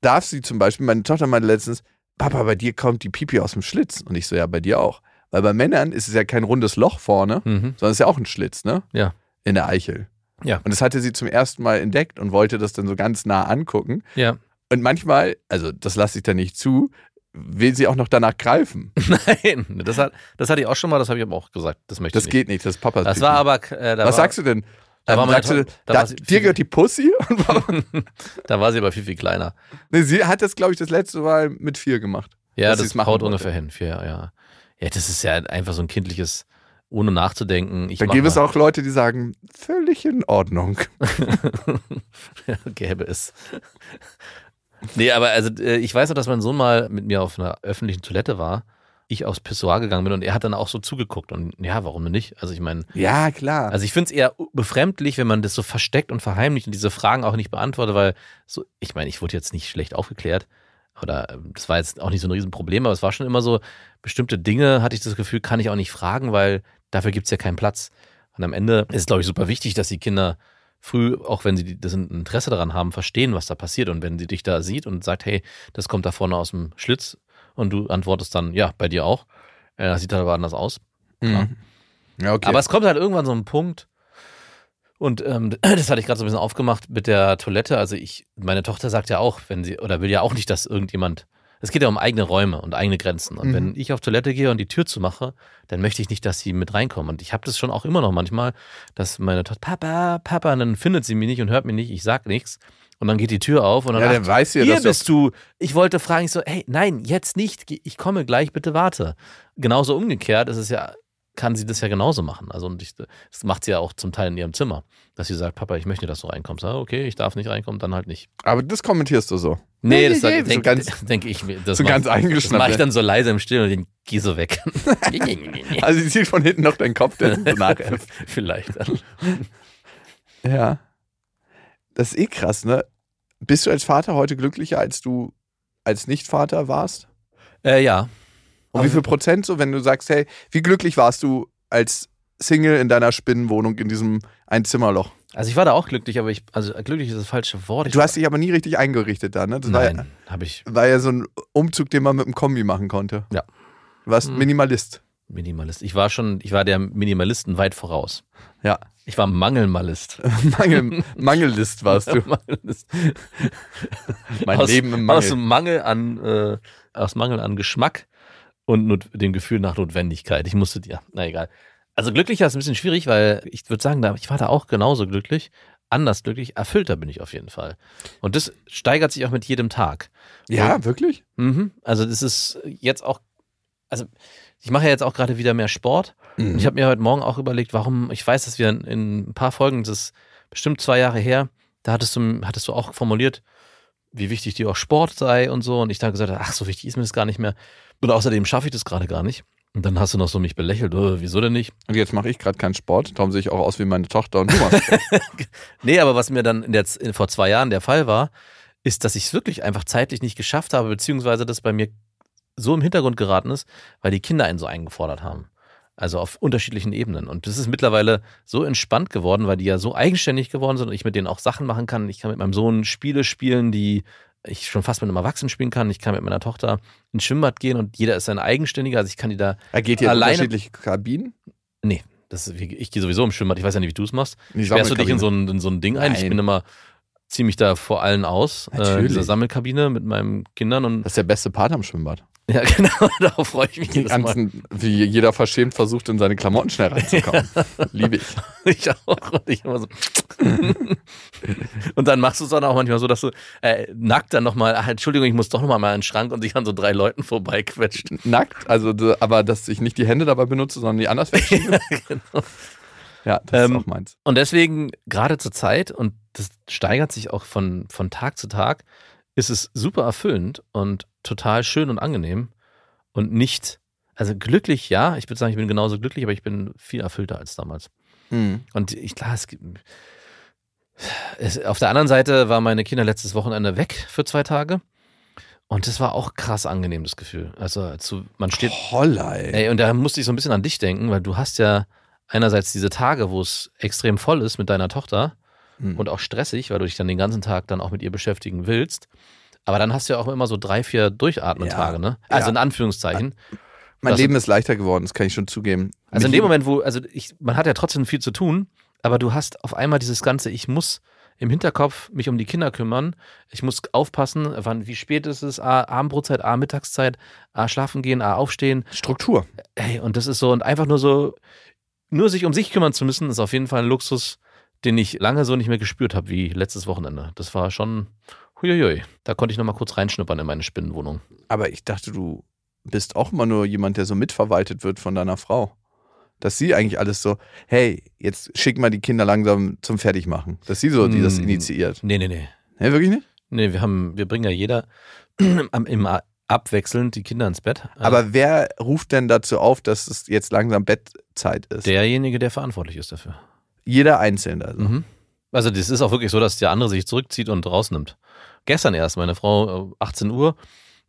darf sie zum Beispiel, meine Tochter meinte letztens, Papa, bei dir kommt die Pipi aus dem Schlitz. Und ich so, ja, bei dir auch. Weil bei Männern ist es ja kein rundes Loch vorne, mhm. sondern es ist ja auch ein Schlitz, ne? Ja. In der Eichel. Ja. Und das hatte sie zum ersten Mal entdeckt und wollte das dann so ganz nah angucken. Ja. Und manchmal, also das lasse ich da nicht zu, will sie auch noch danach greifen. Nein, das, hat, das hatte ich auch schon mal, das habe ich aber auch gesagt. Das möchte Das ich geht nicht, das ist Papas nicht. Das Pipi. war aber. Äh, da Was war, sagst du denn? Da war meine sagst du, da da, war sie- dir gehört die Pussy? Da war sie aber viel, viel kleiner. nee, sie hat das, glaube ich, das letzte Mal mit vier gemacht. Ja, das haut ungefähr hin. Vier, ja. ja, das ist ja einfach so ein kindliches, ohne nachzudenken. Da gäbe es auch Leute, die sagen, völlig in Ordnung. gäbe es. nee, aber also äh, ich weiß noch, dass mein Sohn mal mit mir auf einer öffentlichen Toilette war. Ich aufs Pissoir gegangen bin und er hat dann auch so zugeguckt. Und ja, warum denn nicht? Also ich meine, Ja, klar. Also ich finde es eher befremdlich, wenn man das so versteckt und verheimlicht und diese Fragen auch nicht beantwortet, weil so, ich meine, ich wurde jetzt nicht schlecht aufgeklärt oder ähm, das war jetzt auch nicht so ein Riesenproblem, aber es war schon immer so, bestimmte Dinge hatte ich das Gefühl, kann ich auch nicht fragen, weil dafür gibt es ja keinen Platz. Und am Ende ist es, glaube ich, super wichtig, dass die Kinder früh, auch wenn sie das Interesse daran haben, verstehen, was da passiert. Und wenn sie dich da sieht und sagt, hey, das kommt da vorne aus dem Schlitz und du antwortest dann, ja, bei dir auch, äh, das sieht halt aber anders aus. Mhm. Ja, okay. Aber es kommt halt irgendwann so ein Punkt. Und ähm, das hatte ich gerade so ein bisschen aufgemacht mit der Toilette. Also ich, meine Tochter sagt ja auch, wenn sie, oder will ja auch nicht, dass irgendjemand. Es geht ja um eigene Räume und eigene Grenzen. Und Mhm. wenn ich auf Toilette gehe und die Tür zumache, dann möchte ich nicht, dass sie mit reinkommen. Und ich habe das schon auch immer noch manchmal, dass meine Tochter, Papa, Papa, und dann findet sie mich nicht und hört mich nicht, ich sag nichts. Und dann geht die Tür auf und dann ja, dann weiß sie ja, hier dass du bist du. Ich wollte fragen, ich so, hey, nein, jetzt nicht. Ich komme gleich, bitte warte. Genauso umgekehrt ist es ja, kann sie das ja genauso machen. Also und ich, das macht sie ja auch zum Teil in ihrem Zimmer, dass sie sagt, Papa, ich möchte, dass du reinkommst. Ah, okay, ich darf nicht reinkommen, dann halt nicht. Aber das kommentierst du so. Nee, Nee, das nee, nee, so denke ganz- denk ich mir. Das so mach- mache ich ja. dann so leise im Stillen und den geh so weg. Also sie sieht von hinten noch deinen Kopf, der so nachäfft. Vielleicht. Ja. Das ist eh krass, ne? Bist du als Vater heute glücklicher, als du als Nicht-Vater warst? Äh, ja. Und wie viel Prozent so, wenn du sagst, hey, wie glücklich warst du als Single in deiner Spinnenwohnung in diesem Einzimmerloch? Also ich war da auch glücklich, aber ich, also glücklich ist das falsche Wort. Ich Du hast dich aber nie richtig eingerichtet da, ne? Das war ja, Nein, habe ich war ja so ein Umzug, den man mit dem Kombi machen konnte. Ja. Du warst Mhm. Minimalist. Minimalist. Ich war schon, ich war der Minimalisten weit voraus. Ja. Ich war Mangelmalist. Mangel, Mangellist warst du. Mangelist. Mein aus, Leben im Aus Mangel. Mangel an, äh, aus Mangel an Geschmack und not, dem Gefühl nach Notwendigkeit. Ich musste, ja, na egal. Also glücklicher ist ein bisschen schwierig, weil ich würde sagen, da- ich war da auch genauso glücklich. Anders glücklich, erfüllter bin ich auf jeden Fall. Und das steigert sich auch mit jedem Tag. Ja, wirklich? Mhm. Also das ist jetzt auch, also ich mache ja jetzt auch gerade wieder mehr Sport. Mhm. Und ich habe mir heute Morgen auch überlegt, warum, ich weiß, dass wir in, in ein paar Folgen, das ist bestimmt zwei Jahre her, da hattest du, hattest du auch formuliert, wie wichtig dir auch Sport sei und so. Und ich da gesagt habe, ach, so wichtig ist mir das gar nicht mehr. Und außerdem schaffe ich das gerade gar nicht. Und dann hast du noch so mich belächelt, oh, wieso denn nicht? Und jetzt mache ich gerade keinen Sport, darum sehe ich auch aus wie meine Tochter und du machst. Nee, aber was mir dann der, vor zwei Jahren der Fall war, ist, dass ich es wirklich einfach zeitlich nicht geschafft habe, beziehungsweise das bei mir so im Hintergrund geraten ist, weil die Kinder einen so eingefordert haben. Also auf unterschiedlichen Ebenen. Und das ist mittlerweile so entspannt geworden, weil die ja so eigenständig geworden sind und ich mit denen auch Sachen machen kann. Ich kann mit meinem Sohn Spiele spielen, die ich schon fast mit einem Erwachsenen spielen kann. Ich kann mit meiner Tochter ins Schwimmbad gehen und jeder ist ein Eigenständiger. Also ich kann die da, Er geht hier in Alleine- unterschiedliche Kabinen. das ist, ich gehe sowieso im Schwimmbad. Ich weiß ja nicht, wie du es machst. Die Sperrst du dich in so ein, in so ein Ding ein? Ich Nein. bin immer ziemlich da vor allen aus, äh, in Natürlich. dieser Sammelkabine mit meinen Kindern und Das ist der beste Part am Schwimmbad. Ja, genau, darauf freue ich mich Die jedes Mal. ganzen, wie jeder verschämt versucht, in seine Klamotten schnell reinzukommen. Liebe ich. Ich auch. Und ich immer so. und dann machst du es dann auch manchmal so, dass du äh, nackt dann nochmal, ach, Entschuldigung, ich muss doch nochmal mal in den Schrank und dich an so drei Leuten vorbeiquetscht. Nackt, also aber dass ich nicht die Hände dabei benutze, sondern die anders verschiebe. genau. Ja, das Ähm, ist auch meins. Und deswegen, gerade zur Zeit, und das steigert sich auch von, von Tag zu Tag, ist es super erfüllend und total schön und angenehm und nicht, also glücklich, ja, ich würde sagen, ich bin genauso glücklich, aber ich bin viel erfüllter als damals. Mhm. Und ich, klar, es gibt. Es, auf der anderen Seite waren meine Kinder letztes Wochenende weg für zwei Tage. Und das war auch krass angenehm, das Gefühl. Also zu, man steht. Holla, ey. Ey, und da musste ich so ein bisschen an dich denken, weil du hast ja einerseits diese Tage, wo es extrem voll ist mit deiner Tochter Mhm. und auch stressig, weil du dich dann den ganzen Tag dann auch mit ihr beschäftigen willst. Aber dann hast du ja auch immer so drei, vier Durchatmen-Tage, Ja. ne? Also Ja. in Anführungszeichen. mein das- Leben ist leichter geworden, das kann ich schon zugeben. Also in dem Moment, wo, also ich, man hat ja trotzdem viel zu tun, aber du hast auf einmal dieses Ganze, ich muss im Hinterkopf mich um die Kinder kümmern, ich muss aufpassen, wann, wie spät ist es, A, Abendbrotzeit, A, Mittagszeit, A, schlafen gehen, A, aufstehen. Struktur. Ey, und das ist so, und einfach nur so, nur sich um sich kümmern zu müssen, ist auf jeden Fall ein Luxus, den ich lange so nicht mehr gespürt habe wie letztes Wochenende. Das war schon, huiuiui. Da konnte ich nochmal kurz reinschnuppern in meine Spinnenwohnung. Aber ich dachte, du bist auch immer nur jemand, der so mitverwaltet wird von deiner Frau. Dass sie eigentlich alles so, hey, jetzt schick mal die Kinder langsam zum Fertigmachen. Dass sie so, die das Mm. initiiert. Nee, nee, nee. Nee, wirklich nicht? Nee, wir haben, wir bringen ja jeder im abwechselnd die Kinder ins Bett. Äh, Aber wer ruft denn dazu auf, dass es jetzt langsam Bettzeit ist? derjenige, der verantwortlich ist dafür. Jeder Einzelne. Also. Mhm. Also das ist auch wirklich so, dass der andere sich zurückzieht und rausnimmt. Gestern erst, meine Frau, äh, 18 Uhr,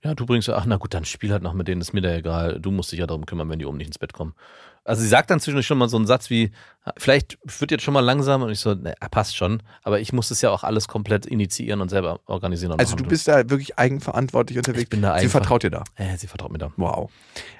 ja, du bringst ja, ach na gut, dann spiel halt noch mit denen, ist mir da egal, du musst dich ja darum kümmern, wenn die oben nicht ins Bett kommen. Also sie sagt dann zwischendurch schon mal so einen Satz wie, vielleicht wird jetzt schon mal langsam und ich so, ne, passt schon, aber ich muss das ja auch alles komplett initiieren und selber organisieren. Und Also du bist da wirklich eigenverantwortlich unterwegs. Ich bin da Sie vertraut dir da. Äh, sie vertraut mir da. Wow.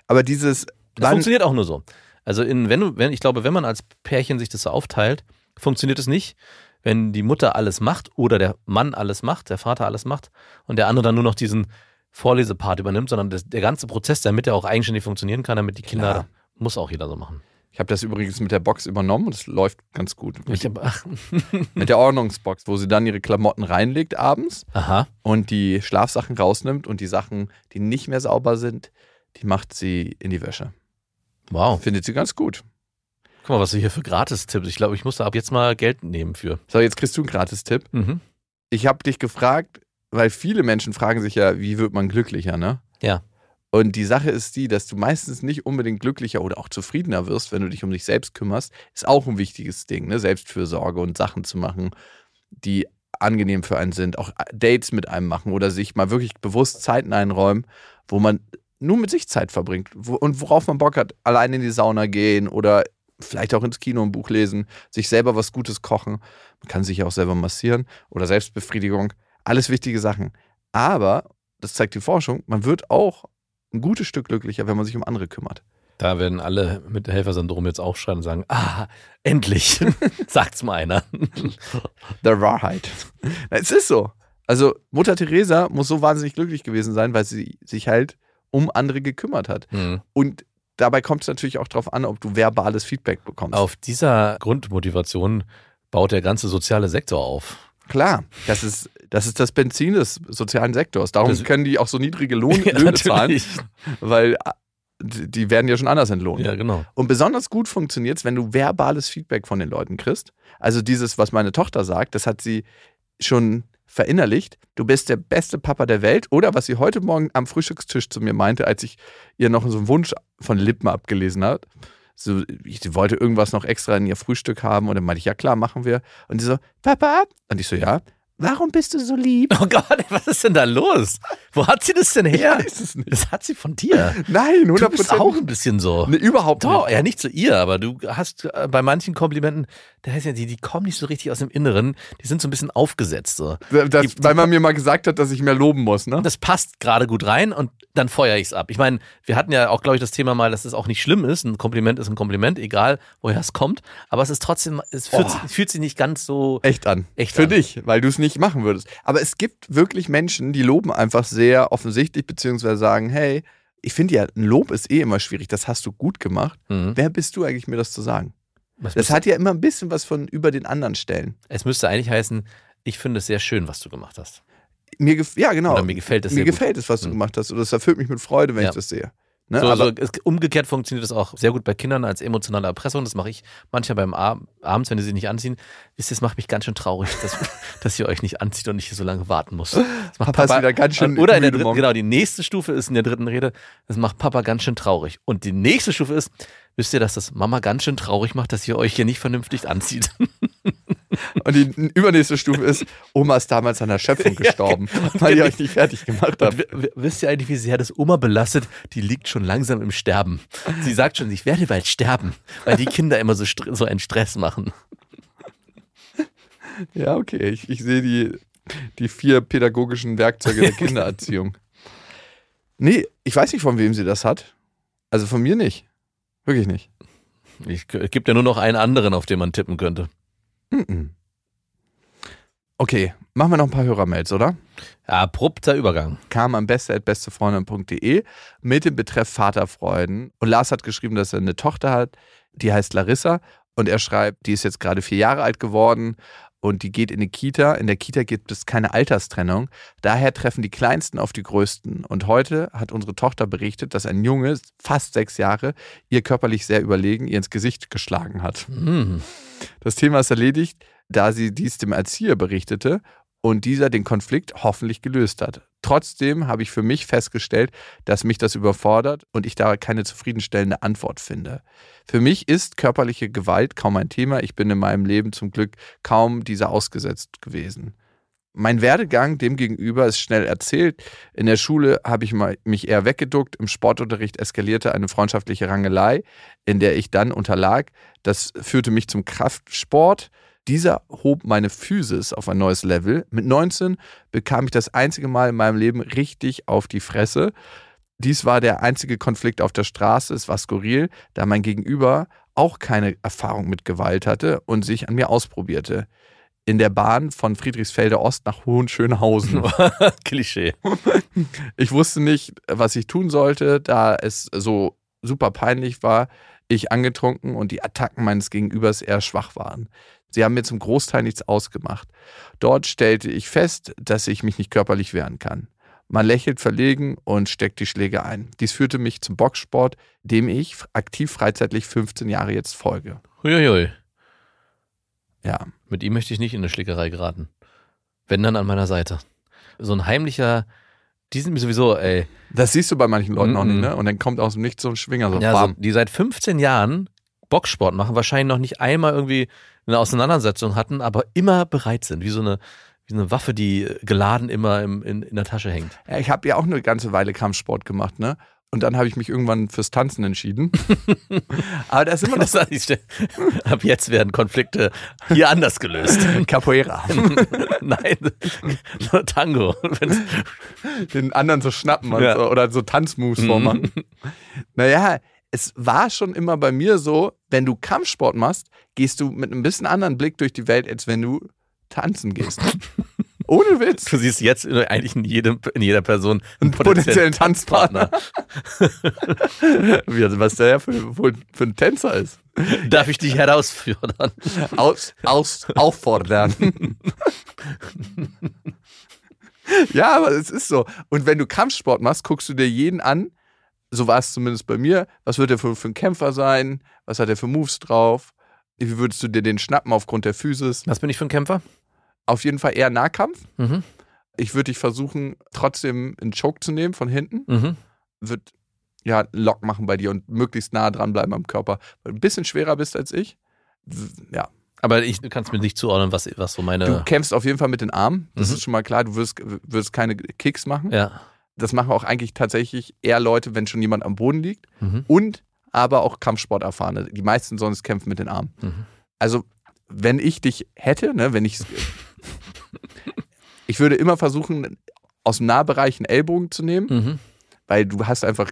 Aber dieses Das funktioniert auch nur so. Also in, wenn du, wenn, ich glaube, wenn man als Pärchen sich das so aufteilt, funktioniert es nicht, wenn die Mutter alles macht oder der Mann alles macht, der Vater alles macht und der andere dann nur noch diesen Vorlesepart übernimmt, sondern das, der ganze Prozess, damit er auch eigenständig funktionieren kann, damit die Kinder, Klar. muss auch jeder so machen. Ich habe das übrigens mit der Box übernommen und es läuft ganz gut. Ich hab, ach, Mit der Ordnungsbox, wo sie dann ihre Klamotten reinlegt abends aha, und die Schlafsachen rausnimmt und die Sachen, die nicht mehr sauber sind, die macht sie in die Wäsche. Wow. Findet sie ganz gut. Guck mal, was du hier für Gratis-Tipps. Ich glaube, ich muss da ab jetzt mal Geld nehmen für. So, jetzt kriegst du einen Gratistipp. Mhm. Ich habe dich gefragt, weil viele Menschen fragen sich ja, wie wird man glücklicher, ne? Ja. Und die Sache ist die, dass du meistens nicht unbedingt glücklicher oder auch zufriedener wirst, wenn du dich um dich selbst kümmerst. Ist auch ein wichtiges Ding, ne? Selbstfürsorge und Sachen zu machen, die angenehm für einen sind. Auch Dates mit einem machen oder sich mal wirklich bewusst Zeiten einräumen, wo man nur mit sich Zeit verbringt und worauf man Bock hat. Allein in die Sauna gehen oder vielleicht auch ins Kino ein Buch lesen, sich selber was Gutes kochen. Man kann sich ja auch selber massieren oder Selbstbefriedigung. Alles wichtige Sachen. Aber, das zeigt die Forschung, man wird auch ein gutes Stück glücklicher, wenn man sich um andere kümmert. Da werden alle mit Helfersyndrom jetzt aufschreien und sagen, ah, endlich, sagt's mal einer. Der Wahrheit. Es ist so. Also Mutter Teresa muss so wahnsinnig glücklich gewesen sein, weil sie sich halt um andere gekümmert hat. Hm. Und dabei kommt es natürlich auch darauf an, ob du verbales Feedback bekommst. Auf dieser Grundmotivation baut der ganze soziale Sektor auf. Klar, das ist, das ist das Benzin des sozialen Sektors. Darum Das- können die auch so niedrige Lohn, Löhne zahlen, weil äh, die die werden ja schon anders entlohnt. Ja, genau. Und besonders gut funktioniert es, wenn du verbales Feedback von den Leuten kriegst. Also dieses, was meine Tochter sagt, das hat sie schon verinnerlicht. Du bist der beste Papa der Welt. Oder was sie heute Morgen am Frühstückstisch zu mir meinte, als ich ihr noch so einen Wunsch von Lippen abgelesen habe. So, sie wollte irgendwas noch extra in ihr Frühstück haben. Und dann meinte ich, ja klar, machen wir. Und sie so, Papa? Und ich so, ja. Warum bist du so lieb? Oh Gott, was ist denn da los? Wo hat sie das denn her? Ich weiß es nicht. Das hat sie von dir. Nein, Du 100 bist auch ein bisschen so. Nee, überhaupt Doch, nicht. ja, nicht zu ihr, aber du hast äh, bei manchen Komplimenten, da heißt ja, die, die kommen nicht so richtig aus dem Inneren, die sind so ein bisschen aufgesetzt. So. Das, Die- weil man mir mal gesagt hat, dass ich mehr loben muss, ne? Das passt gerade gut rein und dann feuere ich es ab. Ich meine, wir hatten ja auch, glaube ich, das Thema mal, dass es auch nicht schlimm ist. Ein Kompliment ist ein Kompliment, egal woher es kommt. Aber es ist trotzdem, es fühlt, Oh. fühlt sich nicht ganz so. echt an. Echt Für an. dich, weil du es nicht machen würdest. Aber es gibt wirklich Menschen, die loben einfach sehr offensichtlich, beziehungsweise sagen, hey, ich finde ja, ein Lob ist eh immer schwierig. Das hast du gut gemacht. Mhm. Wer bist du eigentlich, mir das zu sagen? Das Das hat ja immer ein bisschen was von über den anderen Stellen. es müsste eigentlich heißen, ich finde es sehr schön, was du gemacht hast. Mir ja, genau. Oder mir gefällt es mir sehr gefällt es, was du Mhm. gemacht hast. Und das erfüllt mich mit Freude, wenn Ja. ich das sehe. Ne? so, Aber so, es, umgekehrt funktioniert das auch sehr gut bei Kindern als emotionale Erpressung. Das mache ich manchmal beim Ab abends, wenn sie sich nicht anziehen. Wisst ihr, es macht mich ganz schön traurig, dass, dass ihr euch nicht anzieht und ich hier so lange warten muss. Das macht Papa ist wieder ganz schön Oder in der dritten, genau, die nächste Stufe ist in der dritten Rede, das macht Papa ganz schön traurig. Und die nächste Stufe ist, wisst ihr, dass das Mama ganz schön traurig macht, dass ihr euch hier nicht vernünftig anzieht. Und die übernächste Stufe ist, Oma ist damals an der Schöpfung gestorben, weil ihr euch nicht fertig gemacht habt. wisst ihr eigentlich, wie sehr das Oma belastet? Die liegt schon langsam im Sterben. Sie sagt schon, ich werde bald sterben, weil die Kinder immer so, so einen Stress machen. Ja, okay. Ich, ich sehe die, die vier pädagogischen Werkzeuge der Kindererziehung. Nee, ich weiß nicht, von wem sie das hat. Also von mir nicht. Wirklich nicht. Ich, es gibt ja nur noch einen anderen, auf den man tippen könnte. Okay, machen wir noch ein paar Hörermails, oder? Abrupter Übergang. kam am beste.bestefreundin.de mit dem Betreff Vaterfreuden. Und Lars hat geschrieben, dass er eine Tochter hat, die heißt Larissa. Und er schreibt, die ist jetzt gerade vier Jahre alt geworden und die geht in die Kita. In der Kita gibt es keine Alterstrennung. Daher treffen die Kleinsten auf die Größten. Und heute hat unsere Tochter berichtet, dass ein Junge, fast sechs Jahre, ihr körperlich sehr überlegen, ihr ins Gesicht geschlagen hat. Hm. Das Thema ist erledigt, da sie dies dem Erzieher berichtete und dieser den Konflikt hoffentlich gelöst hat. Trotzdem habe ich für mich festgestellt, dass mich das überfordert und ich da keine zufriedenstellende Antwort finde. Für mich ist körperliche Gewalt kaum ein Thema. Ich bin in meinem Leben zum Glück kaum dieser ausgesetzt gewesen. Mein Werdegang demgegenüber ist schnell erzählt. In der Schule habe ich mich eher weggeduckt. Im Sportunterricht eskalierte eine freundschaftliche Rangelei, in der ich dann unterlag. Das führte mich zum Kraftsport. Dieser hob meine Physis auf ein neues Level. Mit 19 bekam ich das einzige Mal in meinem Leben richtig auf die Fresse. Dies war der einzige Konflikt auf der Straße. Es war skurril, da mein Gegenüber auch keine Erfahrung mit Gewalt hatte und sich an mir ausprobierte. In der Bahn von Friedrichsfelde Ost nach Hohenschönhausen. Klischee. Ich wusste nicht, was ich tun sollte, da es so super peinlich war, ich angetrunken und die Attacken meines Gegenübers eher schwach waren. Sie haben mir zum Großteil nichts ausgemacht. Dort stellte ich fest, dass ich mich nicht körperlich wehren kann. Man lächelt verlegen und steckt die Schläge ein. Dies führte mich zum Boxsport, dem ich aktiv freizeitlich 15 Jahre jetzt folge. Huiuiui. Ja, Mit ihm möchte ich nicht in eine Schlägerei geraten. Wenn dann an meiner Seite. So ein heimlicher, die sind mir sowieso, ey. das siehst du bei manchen Leuten auch Mhm. nicht, ne? Und dann kommt aus dem Nichts so ein Schwinger so, Ja, so, die seit 15 Jahren Boxsport machen, wahrscheinlich noch nicht einmal irgendwie eine Auseinandersetzung hatten, aber immer bereit sind. Wie so eine, wie eine Waffe, die geladen immer im, in, in der Tasche hängt. Ja, ich habe ja auch eine ganze Weile Kampfsport gemacht, ne? Und dann habe ich mich irgendwann fürs Tanzen entschieden. Aber das ist immer noch Das heißt, ab jetzt werden Konflikte hier anders gelöst. Capoeira. Nein, nur Tango. Den anderen so schnappen Ja. so, oder so Tanzmoves vormachen. Naja, es war schon immer bei mir so, wenn du Kampfsport machst, gehst du mit einem bisschen anderen Blick durch die Welt, als wenn du tanzen gehst. Ohne Witz. Du siehst jetzt eigentlich in, jedem, in jeder Person einen Potenziellen Tanzpartner. Wie, was der ja für, für ein Tänzer ist. Darf ich dich herausfordern? Aus, aus, auffordern. ja, aber es ist so. Und wenn du Kampfsport machst, guckst du dir jeden an. So war es zumindest bei mir. Was wird er für, für ein Kämpfer sein? Was hat er für Moves drauf? Wie würdest du dir den schnappen aufgrund der Physis? Was bin ich für ein Kämpfer? Auf jeden Fall eher Nahkampf. Mhm. Ich würde dich versuchen, trotzdem einen Choke zu nehmen von hinten. Mhm. Wird ja einen Lock machen bei dir und möglichst nah dranbleiben am Körper. Weil du ein bisschen schwerer bist als ich. Ja, Aber ich, du kannst mir nicht zuordnen, was, was so meine. Du kämpfst auf jeden Fall mit den Armen. Das Mhm. ist schon mal klar. Du wirst, wirst keine Kicks machen. ja. Das machen auch eigentlich tatsächlich eher Leute, wenn schon jemand am Boden liegt. Mhm. Und aber auch Kampfsporterfahrene. Die meisten sonst kämpfen mit den Armen. Mhm. Also, wenn ich dich hätte, ne, wenn ich. ich würde immer versuchen, aus dem Nahbereich einen Ellbogen zu nehmen, Mhm. weil du hast einfach.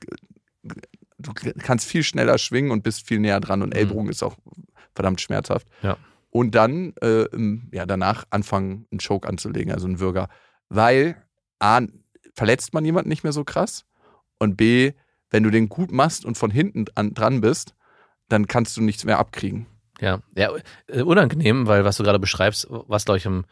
Du kannst viel schneller schwingen und bist viel näher dran. Und Mhm. Ellbogen ist auch verdammt schmerzhaft. Ja. Und dann äh, ja, danach anfangen, einen Choke anzulegen, also einen Würger. Weil A, verletzt man jemanden nicht mehr so krass und B, wenn du den gut machst und von hinten an, dran bist, dann kannst du nichts mehr abkriegen. Ja, ja, äh, unangenehm, weil was du gerade beschreibst, was glaube ich, im,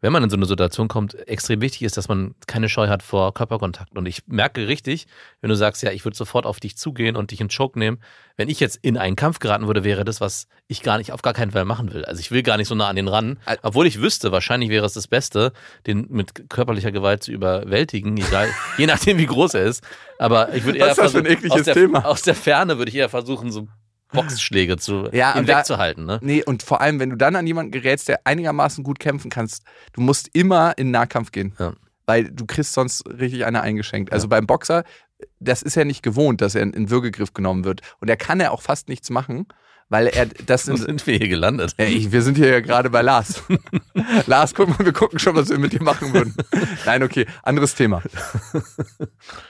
wenn man in so eine Situation kommt, extrem wichtig ist, dass man keine Scheu hat vor Körperkontakt. Und ich merke richtig, wenn du sagst, ja, ich würde sofort auf dich zugehen und dich in Choke nehmen, wenn ich jetzt in einen Kampf geraten würde, wäre das, was ich gar nicht, auf gar keinen Fall machen will. Also ich will gar nicht so nah an den ran, obwohl ich wüsste, wahrscheinlich wäre es das Beste, den mit körperlicher Gewalt zu überwältigen, egal, je nachdem, wie groß er ist. Aber ich würde Was eher ist das für ein versuchen- ekliges aus der, Thema? Aus der Ferne würde ich eher versuchen, so Boxschläge zu Ja, ihn und da- wegzuhalten. Ne? Nee, und vor allem, wenn du dann an jemanden gerätst, der einigermaßen gut kämpfen kannst, du musst immer in Nahkampf gehen. Ja. Weil du kriegst sonst richtig eine eingeschenkt. Also beim Boxer, das ist ja nicht gewohnt, dass er in, in Würgegriff genommen wird. Und er kann ja auch fast nichts machen, weil er das Wo sind. sind wir hier gelandet? Ja, ich, wir sind hier ja gerade bei Lars. Lars, guck mal, wir gucken schon, was wir mit dir machen würden. Nein, okay, anderes Thema.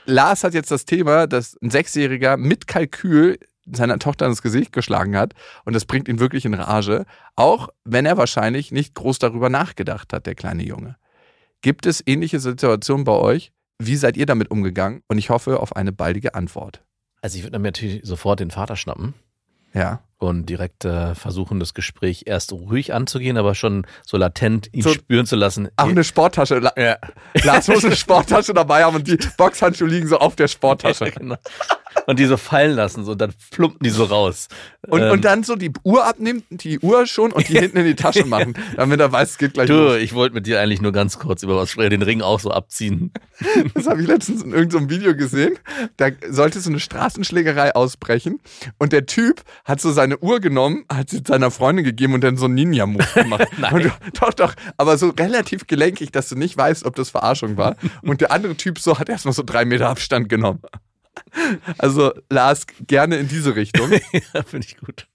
Lars hat jetzt das Thema, dass ein Sechsjähriger mit Kalkül seiner Tochter ins Gesicht geschlagen hat und das bringt ihn wirklich in Rage, auch wenn er wahrscheinlich nicht groß darüber nachgedacht hat, der kleine Junge. Gibt es ähnliche Situationen bei euch? Wie seid ihr damit umgegangen? Und ich hoffe auf eine baldige Antwort. Also ich würde mir natürlich sofort den Vater schnappen Ja. und direkt äh, versuchen, das Gespräch erst ruhig anzugehen, aber schon so latent ihn So- spüren zu lassen. Auch eine Sporttasche. La ja. Lars muss eine Sporttasche dabei haben und die Boxhandschuhe liegen so auf der Sporttasche. genau. Und die so fallen lassen, so, und dann plumpen die so raus. Und, Ähm, und dann so die Uhr abnehmen, die Uhr schon und die hinten in die Tasche machen, damit er weiß, es geht gleich Du, los. ich wollte mit dir eigentlich nur ganz kurz über was sprechen, den Ring auch so abziehen. Das habe ich letztens in irgendeinem Video gesehen. Da sollte so eine Straßenschlägerei ausbrechen und der Typ hat so seine Uhr genommen, hat sie seiner Freundin gegeben und dann so einen Ninja-Move gemacht. und du, doch, doch, aber so relativ gelenkig, dass du nicht weißt, ob das Verarschung war. Und der andere Typ so hat erstmal so drei Meter Abstand genommen. Also Lars, gerne in diese Richtung. ja, finde ich gut.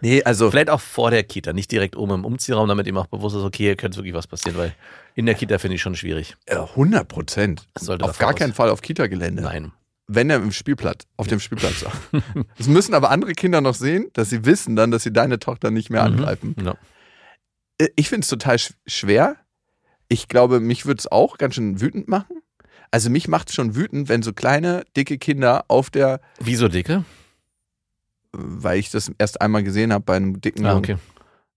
Nee, also Vielleicht auch vor der Kita, nicht direkt oben im Umziehraum, damit ihm auch bewusst ist, okay, hier könnte wirklich was passieren, weil in der Kita finde ich schon schwierig. äh, 100 Prozent. Das sollte Auf gar aus- keinen Fall auf Kita-Gelände. Nein. Wenn er im Spielplatz, auf dem Spielplatz war. Es müssen aber andere Kinder noch sehen, dass sie wissen dann, dass sie deine Tochter nicht mehr angreifen. Ja. Äh, Ich finde es total sch schwer. Ich glaube, mich würde es auch ganz schön wütend machen. Also mich macht es schon wütend, wenn so kleine, dicke Kinder auf der, Wieso dicke? weil ich das erst einmal gesehen habe bei einem dicken Ah, Jungen. okay.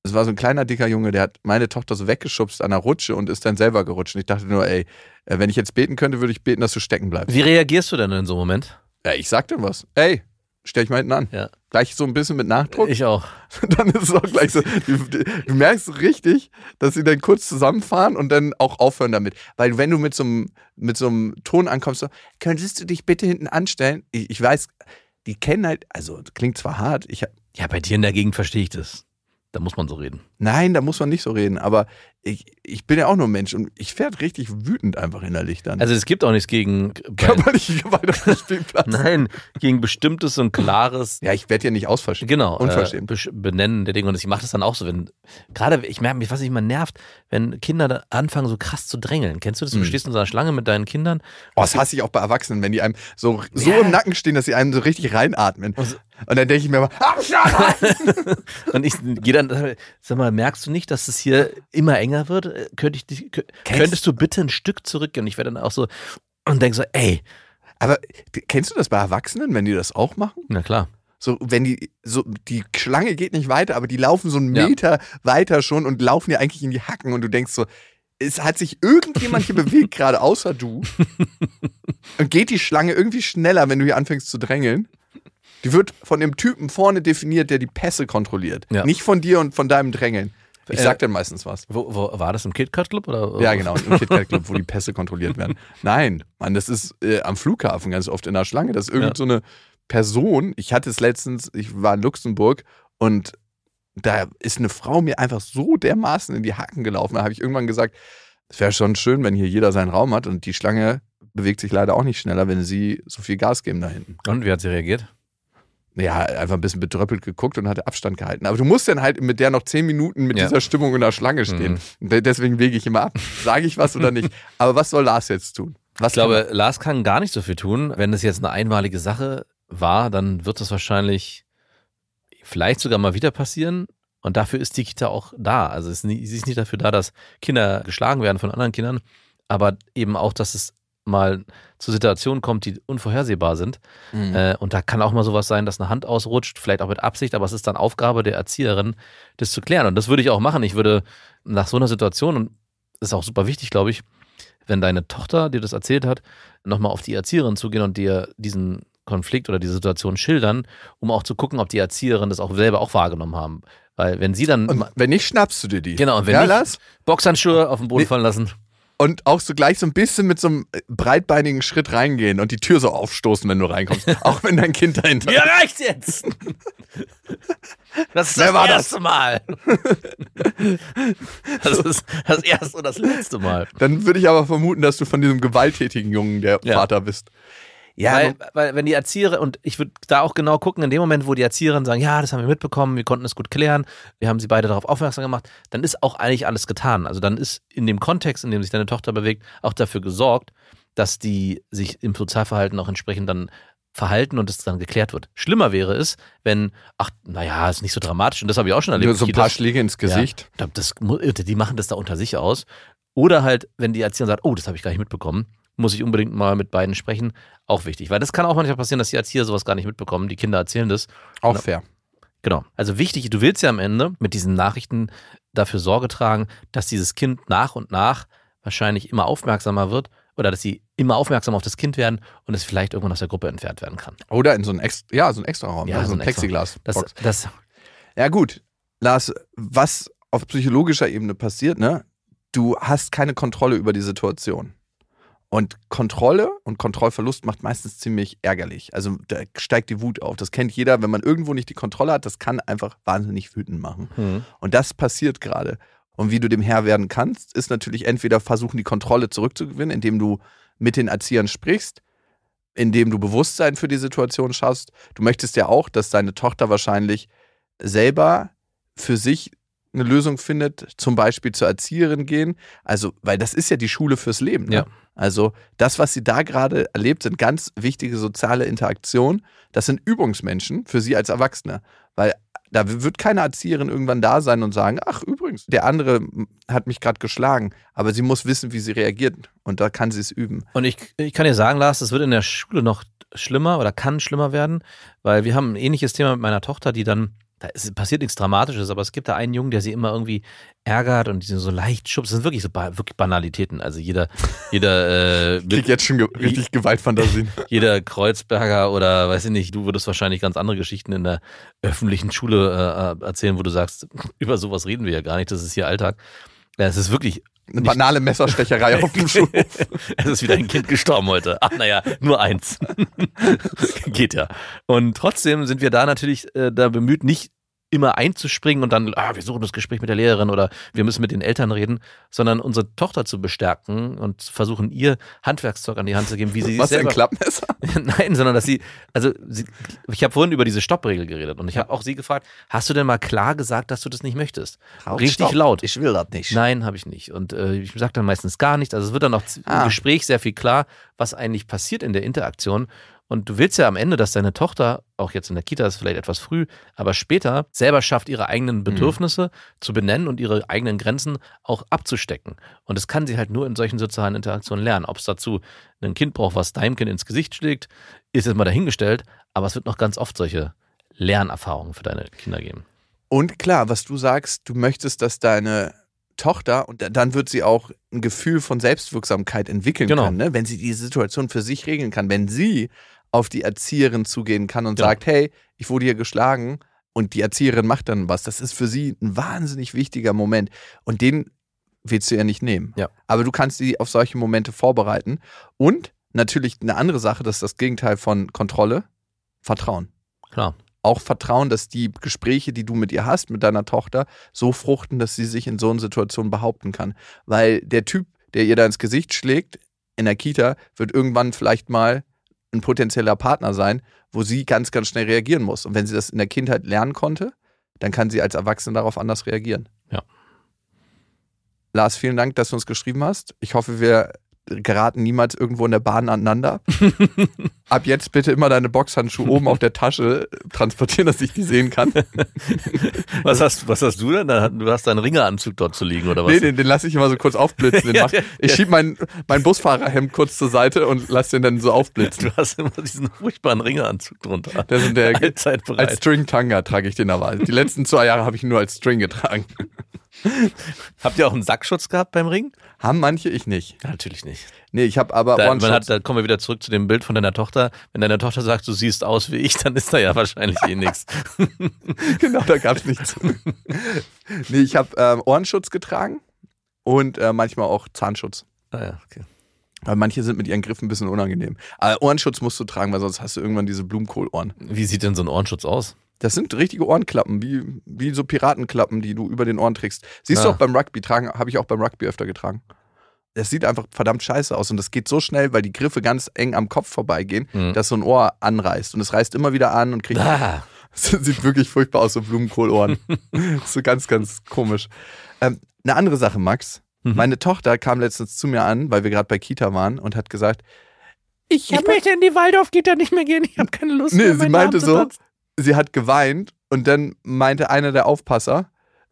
Es war so ein kleiner, dicker Junge, der hat meine Tochter so weggeschubst an der Rutsche und ist dann selber gerutscht. Und ich dachte nur, ey, äh, wenn ich jetzt beten könnte, würde ich beten, dass du stecken bleibst. Wie reagierst du denn in so einem Moment? Ja, ich sag dann was. Ey, stell dich mal hinten an. Ja. Gleich so ein bisschen mit Nachdruck. Ich auch. dann ist es auch gleich so. Du, du merkst richtig, dass sie dann kurz zusammenfahren und dann auch aufhören damit. Weil wenn du mit so einem, mit so einem Ton ankommst, so, könntest du dich bitte hinten anstellen? Ich, ich weiß, die kennen halt, also klingt zwar hart, ich hab- Ja, bei dir in der Gegend verstehe ich das. Da muss man so reden. nein, da muss man nicht so reden, aber ich, ich bin ja auch nur Mensch und ich werde richtig wütend einfach innerlich dann. Also es gibt auch nichts gegen. Körperliche Gewalt auf dem Spielplatz. nein, gegen bestimmtes und klares. Ja, ich werde ja nicht ausverstehen. Genau, äh, Unverschämt. besch- benennen der Dinge. Und ich mache das dann auch so, wenn, gerade, ich merke mich, was mich immer nervt, wenn Kinder anfangen, so krass zu drängeln. Kennst du das? Du Mhm. stehst in so einer Schlange mit deinen Kindern. Oh, das hasse ich auch bei Erwachsenen, wenn die einem so, so Ja. im Nacken stehen, dass sie einem so richtig reinatmen. Und so- Und dann denke ich mir immer, Abstand halten! Und ich gehe dann, sag mal, merkst du nicht, dass es hier immer enger wird? Äh, Könnte ich dich, könntest du bitte ein Stück zurückgehen? Und ich werde dann auch so und denke so, ey, Aber kennst du das bei Erwachsenen, wenn die das auch machen? na klar. So, wenn die, so, die Schlange geht nicht weiter, aber die laufen so einen Ja. Meter weiter schon und laufen dir eigentlich in die Hacken und du denkst so, es hat sich irgendjemand hier bewegt, gerade außer du. Und geht die Schlange irgendwie schneller, wenn du hier anfängst zu drängeln? Die wird von dem Typen vorne definiert, der die Pässe kontrolliert. Ja. Nicht von dir und von deinem Drängeln. Ich Äh, sag dann meistens was. Wo, wo war das im KitKat Club oder? Ja, genau, im KitKat Club, wo die Pässe kontrolliert werden. Nein, Mann, das ist äh, am Flughafen ganz oft in der Schlange. Das ist irgend so eine Person. Ich hatte es letztens, ich war in Luxemburg und da ist eine Frau mir einfach so dermaßen in die Hacken gelaufen. Da habe ich irgendwann gesagt, es wäre schon schön, wenn hier jeder seinen Raum hat und die Schlange bewegt sich leider auch nicht schneller, wenn sie so viel Gas geben da hinten. Und wie hat sie reagiert? Ja, einfach ein bisschen bedröppelt geguckt und hatte Abstand gehalten. Aber du musst dann halt mit der noch zehn Minuten mit Ja. dieser Stimmung in der Schlange stehen. Und de- Deswegen wege ich immer ab. Sage ich was oder nicht? Aber was soll Lars jetzt tun? Was Ich glaube, Lars kann gar nicht so viel tun. Wenn es jetzt eine einmalige Sache war, dann wird das wahrscheinlich vielleicht sogar mal wieder passieren. Und dafür ist die Kita auch da. Also sie ist nicht dafür da, dass Kinder geschlagen werden von anderen Kindern, aber eben auch, dass es mal zu Situationen kommt, die unvorhersehbar sind. Mhm. Äh, und da kann auch mal sowas sein, dass eine Hand ausrutscht, vielleicht auch mit Absicht, aber es ist dann Aufgabe der Erzieherin, das zu klären. Und das würde ich auch machen. Ich würde nach so einer Situation, und das ist auch super wichtig, glaube ich, wenn deine Tochter dir das erzählt hat, nochmal auf die Erzieherin zugehen und dir diesen Konflikt oder diese Situation schildern, um auch zu gucken, ob die Erzieherin das auch selber auch wahrgenommen haben. Weil wenn sie dann Und wenn nicht, schnappst du dir die. Genau, und wenn ja, nicht-? Boxhandschuhe auf den Boden Nee. fallen lassen, Und auch so gleich so ein bisschen mit so einem breitbeinigen Schritt reingehen und die Tür so aufstoßen, wenn du reinkommst. auch wenn dein Kind dahinter Mir reicht jetzt! Das ist Wer das war das? erste Mal. Das ist das erste und das letzte Mal. Dann würde ich aber vermuten, dass du von diesem gewalttätigen Jungen der Ja. Vater bist. Ja, weil, weil wenn die Erzieherin, und ich würde da auch genau gucken, in dem Moment, wo die Erzieherinnen sagen, ja, das haben wir mitbekommen, wir konnten es gut klären, wir haben sie beide darauf aufmerksam gemacht, dann ist auch eigentlich alles getan. Also dann ist in dem Kontext, in dem sich deine Tochter bewegt, auch dafür gesorgt, dass die sich im Sozialverhalten auch entsprechend dann verhalten und es dann geklärt wird. Schlimmer wäre es, wenn, ach, naja, ist nicht so dramatisch, und das habe ich auch schon erlebt. Nur so ein paar Kitas- Schläge ins Gesicht. Ja, das, die machen das da unter sich aus. Oder halt, wenn die Erzieherin sagt, oh, das habe ich gar nicht mitbekommen, muss ich unbedingt mal mit beiden sprechen. Auch wichtig. Weil das kann auch manchmal passieren, dass die Erzieher sowas gar nicht mitbekommen. Die Kinder erzählen das. Auch fair. Genau. Also wichtig, du willst ja am Ende mit diesen Nachrichten dafür Sorge tragen, dass dieses Kind nach und nach wahrscheinlich immer aufmerksamer wird oder dass sie immer aufmerksamer auf das Kind werden und es vielleicht irgendwann aus der Gruppe entfernt werden kann. Oder in so ein extra, ja, so ein extra Raum, Ja, also so ein Plexiglas. Das, das, Ja, gut. Lars, was auf psychologischer Ebene passiert, ne? Du hast keine Kontrolle über die Situation. Und Kontrolle und Kontrollverlust macht meistens ziemlich ärgerlich. Also da steigt die Wut auf. Das kennt jeder, wenn man irgendwo nicht die Kontrolle hat, das kann einfach wahnsinnig wütend machen. hm. Und das passiert gerade. Und wie du dem Herr werden kannst, ist natürlich entweder versuchen, die Kontrolle zurückzugewinnen, indem du mit den Erziehern sprichst, indem du Bewusstsein für die Situation schaffst. Du möchtest ja auch, dass deine Tochter wahrscheinlich selber für sich eine Lösung findet, zum Beispiel zur Erzieherin gehen. Also, weil das ist ja die Schule fürs Leben. Ne? Ja. Also, das, was sie da gerade erlebt, sind ganz wichtige soziale Interaktionen. Das sind Übungsmenschen für sie als Erwachsene. Weil da wird keine Erzieherin irgendwann da sein und sagen, ach übrigens, der andere hat mich gerade geschlagen, aber sie muss wissen, wie sie reagiert und da kann sie es üben. Und ich, ich kann dir sagen, Lars, das wird in der Schule noch schlimmer oder kann schlimmer werden, weil wir haben ein ähnliches Thema mit meiner Tochter, die dann, da ist, passiert nichts Dramatisches, aber es gibt da einen Jungen, der sie immer irgendwie ärgert und die so leicht schubst. Das sind wirklich so ba wirklich Banalitäten. Also jeder, jeder, äh, Ich krieg jetzt schon ge richtig Gewaltfantasien. jeder Kreuzberger oder weiß ich nicht, du würdest wahrscheinlich ganz andere Geschichten in der öffentlichen Schule äh, erzählen, wo du sagst, über sowas reden wir ja gar nicht, das ist hier Alltag. Ja, es ist wirklich Eine banale Messerstecherei auf dem Schulhof. es ist wieder ein Kind gestorben heute. Ach naja, nur eins. Geht ja. Und trotzdem sind wir da natürlich äh, da bemüht, nicht immer einzuspringen und dann, ah, wir suchen das Gespräch mit der Lehrerin oder wir müssen mit den Eltern reden, sondern unsere Tochter zu bestärken und versuchen, ihr Handwerkszeug an die Hand zu geben, wie sie Was selber... Klappmesser? Nein, sondern dass sie, also sie, ich habe vorhin über diese Stoppregel geredet und ich habe auch sie gefragt, hast du denn mal klar gesagt, dass du das nicht möchtest? Richtig Stopp. laut. Ich will das nicht. Nein, habe ich nicht. Und äh, ich sage dann meistens gar nichts. Also es wird dann z- Ah. im Gespräch sehr viel klar, was eigentlich passiert in der Interaktion. Und du willst ja am Ende, dass deine Tochter, auch jetzt in der Kita ist vielleicht etwas früh, aber später selber schafft, ihre eigenen Bedürfnisse zu benennen und ihre eigenen Grenzen auch abzustecken. Und das kann sie halt nur in solchen sozialen Interaktionen lernen. Ob es dazu ein Kind braucht, was deinem Kind ins Gesicht schlägt, ist jetzt mal dahingestellt. Aber es wird noch ganz oft solche Lernerfahrungen für deine Kinder geben. Und klar, was du sagst, du möchtest, dass deine Tochter, und da- dann wird sie auch ein Gefühl von Selbstwirksamkeit entwickeln Genau. können, ne? wenn sie die Situation für sich regeln kann, wenn sie auf die Erzieherin zugehen kann und Genau. sagt, hey, ich wurde hier geschlagen und die Erzieherin macht dann was. Das ist für sie ein wahnsinnig wichtiger Moment und den willst du ja nicht nehmen. Ja. Aber du kannst sie auf solche Momente vorbereiten und natürlich eine andere Sache, das ist das Gegenteil von Kontrolle, Vertrauen Klar. auch Vertrauen, dass die Gespräche, die du mit ihr hast, mit deiner Tochter, so fruchten, dass sie sich in so einer Situation behaupten kann. Weil der Typ, der ihr da ins Gesicht schlägt, in der Kita, wird irgendwann vielleicht mal ein potenzieller Partner sein, wo sie ganz, ganz schnell reagieren muss. Und wenn sie das in der Kindheit lernen konnte, dann kann sie als Erwachsene darauf anders reagieren. Ja. Lars, vielen Dank, dass du uns geschrieben hast. Ich hoffe, wir geraten niemals irgendwo in der Bahn aneinander. Ab jetzt bitte immer deine Boxhandschuhe oben auf der Tasche transportieren, dass ich die sehen kann. Was hast, was hast du denn? Du hast deinen Ringeranzug dort zu liegen, oder was? Nee, den, den lasse ich immer so kurz aufblitzen. Ja, ich schieb mein, mein Busfahrerhemd kurz zur Seite und lass den dann so aufblitzen. Du hast immer diesen furchtbaren Ringeanzug drunter. Das sind der, Allzeit bereit. als String Tanga trage ich den aber. Die letzten zwei Jahre habe ich ihn nur als String getragen. Habt ihr auch einen Sackschutz gehabt beim Ring? Haben manche, ich nicht. Ja, natürlich nicht. Nee, ich habe aber Da, man hat, da kommen wir wieder zurück zu dem Bild von deiner Tochter. Wenn deine Tochter sagt, du siehst aus wie ich, dann ist da ja wahrscheinlich eh nichts. genau, da gab es nichts. nee, ich habe ähm, Ohrenschutz getragen und äh, manchmal auch Zahnschutz. Ah ja, okay. Weil manche sind mit ihren Griffen ein bisschen unangenehm. Aber Ohrenschutz musst du tragen, weil sonst hast du irgendwann diese Blumenkohlohren. Wie sieht denn so ein Ohrenschutz aus? Das sind richtige Ohrenklappen, wie, wie so Piratenklappen, die du über den Ohren trägst. Siehst Ah. du auch beim Rugby tragen, habe ich auch beim Rugby öfter getragen. Das sieht einfach verdammt scheiße aus und das geht so schnell, weil die Griffe ganz eng am Kopf vorbeigehen, Mhm. dass so ein Ohr anreißt. Und es reißt immer wieder an und kriegt. Ah, Das sieht wirklich furchtbar aus, so Blumenkohlohren. So ganz, ganz komisch. Ähm, eine andere Sache, Max. Mhm. Meine Tochter kam letztens zu mir an, weil wir gerade bei Kita waren und hat gesagt, ich, ich möchte in die Waldorf-Kita nicht mehr gehen. Ich habe keine Lust Nee, mehr. sie meinen meinte so. Sie hat geweint und dann meinte einer der Aufpasser,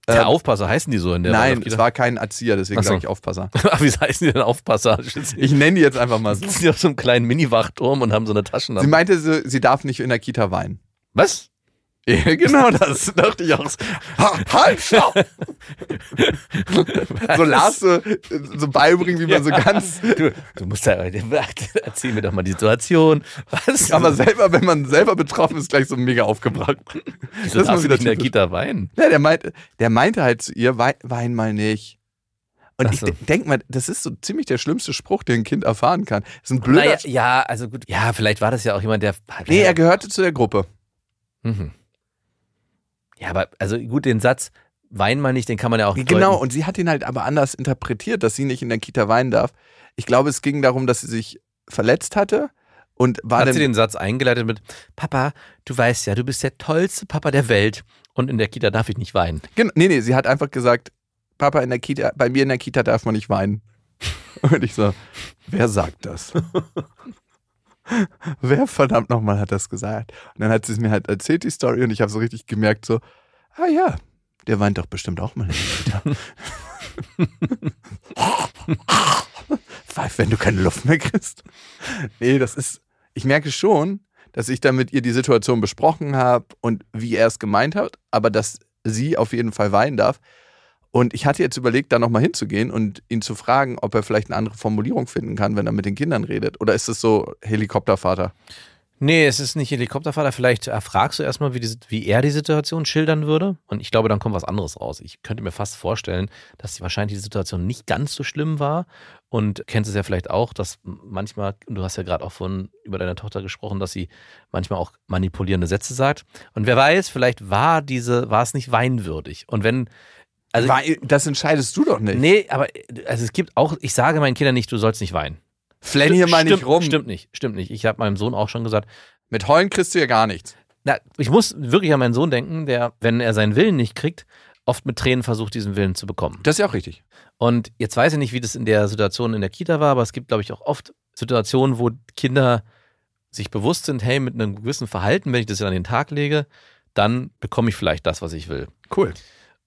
Der ähm, Aufpasser heißen die so in der nein, es war kein Erzieher, deswegen so. sage ich Aufpasser. Ach, wie heißen die denn Aufpasser? Ich nenne die jetzt einfach mal so. sitzen die auf so einem kleinen Mini-Wachturm und haben so eine Sie Taschenlampe. meinte, sie, sie darf nicht in der Kita weinen. Was? Ja, genau das dachte ich auch. Ha, halt, stopp! so Lars so, so beibringen, wie man so ganz. Du, du musst da, erzähl mir doch mal die Situation. Was? Aber selber, wenn man selber betroffen ist, gleich so mega aufgebracht. Wieso das darfst du nicht in der. Kita weinen? Ja, der, meinte, der meinte halt zu ihr, wein, wein mal nicht. Und ich so. de- denk mal, das ist so ziemlich der schlimmste Spruch, den ein Kind erfahren kann. Das ist ein blöder. Naja, ja, also gut. Ja, vielleicht war das ja auch jemand, der. nee, er gehörte zu der Gruppe. Mhm. Ja, aber also gut, den Satz, wein mal nicht, den kann man ja auch. Genau, deuten. und sie hat ihn halt aber anders interpretiert, dass sie nicht in der Kita weinen darf. Ich glaube, es ging darum, dass sie sich verletzt hatte und war Hat dann. sie den Satz eingeleitet mit: Papa, du weißt ja, du bist der tollste Papa der Welt und in der Kita darf ich nicht weinen. Gen- nee, nee, sie hat einfach gesagt, Papa, in der Kita, bei mir in der Kita darf man nicht weinen. Und ich so, wer sagt das? wer verdammt nochmal hat das gesagt? Und dann hat sie es mir halt erzählt, die Story, und ich habe so richtig gemerkt, so, ah ja, der weint doch bestimmt auch mal. Pfeif, wenn du keine Luft mehr kriegst. Nee, das ist, ich merke schon, dass ich da mit ihr die Situation besprochen habe und wie er es gemeint hat, aber dass sie auf jeden Fall weinen darf. Und ich hatte jetzt überlegt, da nochmal hinzugehen und ihn zu fragen, ob er vielleicht eine andere Formulierung finden kann, wenn er mit den Kindern redet. Oder ist es so Helikoptervater? Nee, es ist nicht Helikoptervater. Vielleicht fragst du erstmal, wie, wie er die Situation schildern würde. Und ich glaube, dann kommt was anderes raus. Ich könnte mir fast vorstellen, dass wahrscheinlich die Situation nicht ganz so schlimm war. Und kennst es ja vielleicht auch, dass manchmal, du hast ja gerade auch von über deine Tochter gesprochen, dass sie manchmal auch manipulierende Sätze sagt. Und wer weiß, vielleicht war diese, war es nicht weinwürdig. Und wenn, also Weil, das entscheidest du doch nicht. nee, aber also es gibt auch, ich sage meinen Kindern nicht, du sollst nicht weinen. Flenn hier mal nicht rum. Stimmt nicht, stimmt nicht. Ich habe meinem Sohn auch schon gesagt, Mit Heulen kriegst du ja gar nichts. na, ich muss wirklich an meinen Sohn denken, der, wenn er seinen Willen nicht kriegt, oft mit Tränen versucht, diesen Willen zu bekommen. Das ist ja auch richtig. Und jetzt weiß ich nicht, wie das in der Situation in der Kita war, aber es gibt, glaube ich, auch oft Situationen, wo Kinder sich bewusst sind, hey, mit einem gewissen Verhalten, wenn ich das jetzt an den Tag lege, dann bekomme ich vielleicht das, was ich will. Cool.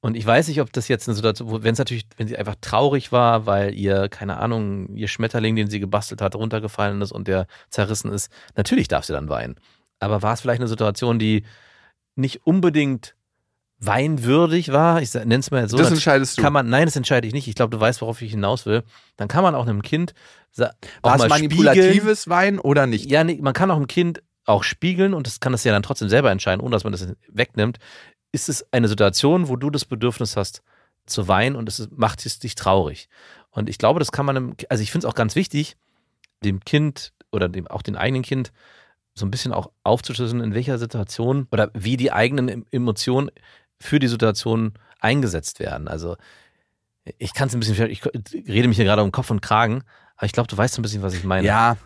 Und ich weiß nicht, ob das jetzt eine Situation, wo- wenn es natürlich, wenn sie einfach traurig war, weil ihr, keine Ahnung, ihr Schmetterling, den sie gebastelt hat, runtergefallen ist und der zerrissen ist, natürlich darf sie dann weinen. Aber war es vielleicht eine Situation, die nicht unbedingt weinwürdig war? Ich nenne es mal so. das entscheidest du. kann man, nein, das entscheide ich nicht. Ich glaube, du weißt, worauf ich hinaus will. Dann kann man auch einem Kind War es manipulatives Wein oder nicht? ja, nee, man kann auch einem Kind auch spiegeln und das kann das ja dann trotzdem selber entscheiden, ohne dass man das wegnimmt. Ist es eine Situation, wo du das Bedürfnis hast zu weinen und es macht es dich traurig? Und ich glaube, das kann man, einem, also ich finde es auch ganz wichtig, dem Kind oder dem, auch dem eigenen Kind so ein bisschen auch aufzuschlüsseln, in welcher Situation oder wie die eigenen Em- Emotionen für die Situation eingesetzt werden. Also ich kann es ein bisschen, ich rede mich hier gerade um Kopf und Kragen, aber ich glaube, du weißt so ein bisschen, was ich meine. Ja,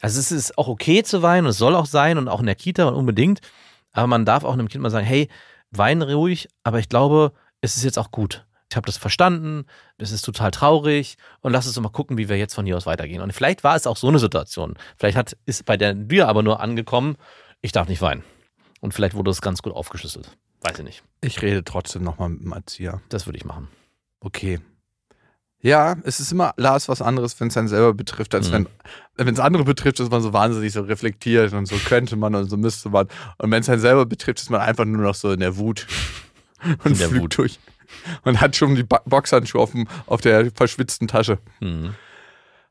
Also es ist auch okay zu weinen und es soll auch sein und auch in der Kita und unbedingt. Aber man darf auch einem Kind mal sagen, hey, weine ruhig, aber ich glaube, es ist jetzt auch gut. ich habe das verstanden, das ist total traurig und lass uns mal gucken, wie wir jetzt von hier aus weitergehen. Und vielleicht war es auch so eine Situation. Vielleicht hat, ist bei der dir aber nur angekommen, ich darf nicht weinen. Und vielleicht wurde das ganz gut aufgeschlüsselt. Weiß ich nicht. Ich rede trotzdem nochmal mit dem Erzieher. Das würde ich machen. Okay. Ja, es ist immer, Lars, was anderes, wenn es einen selber betrifft, als Mhm. wenn es andere betrifft, ist man so wahnsinnig so reflektiert und so könnte man und so müsste man. Und wenn es einen selber betrifft, ist man einfach nur noch so in der Wut und In der Wut. durch und hat schon die Boxhandschuhe auf, dem, auf der verschwitzten Tasche. Mhm.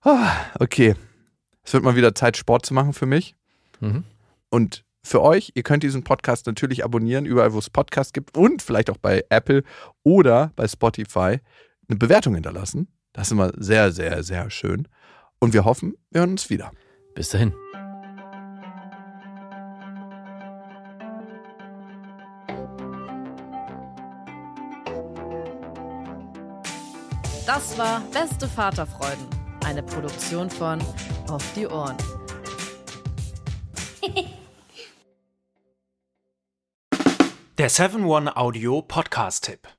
Ah, okay. Es wird mal wieder Zeit, Sport zu machen für mich. Mhm. Und für euch, ihr könnt diesen Podcast natürlich abonnieren, überall, wo es Podcasts gibt und vielleicht auch bei Apple oder bei Spotify eine Bewertung hinterlassen. Das ist immer sehr, sehr, sehr schön. Und wir hoffen, wir hören uns wieder. Bis dahin. Das war Beste Vaterfreuden. Eine Produktion von Auf die Ohren. Der 7-One-Audio-Podcast-Tipp.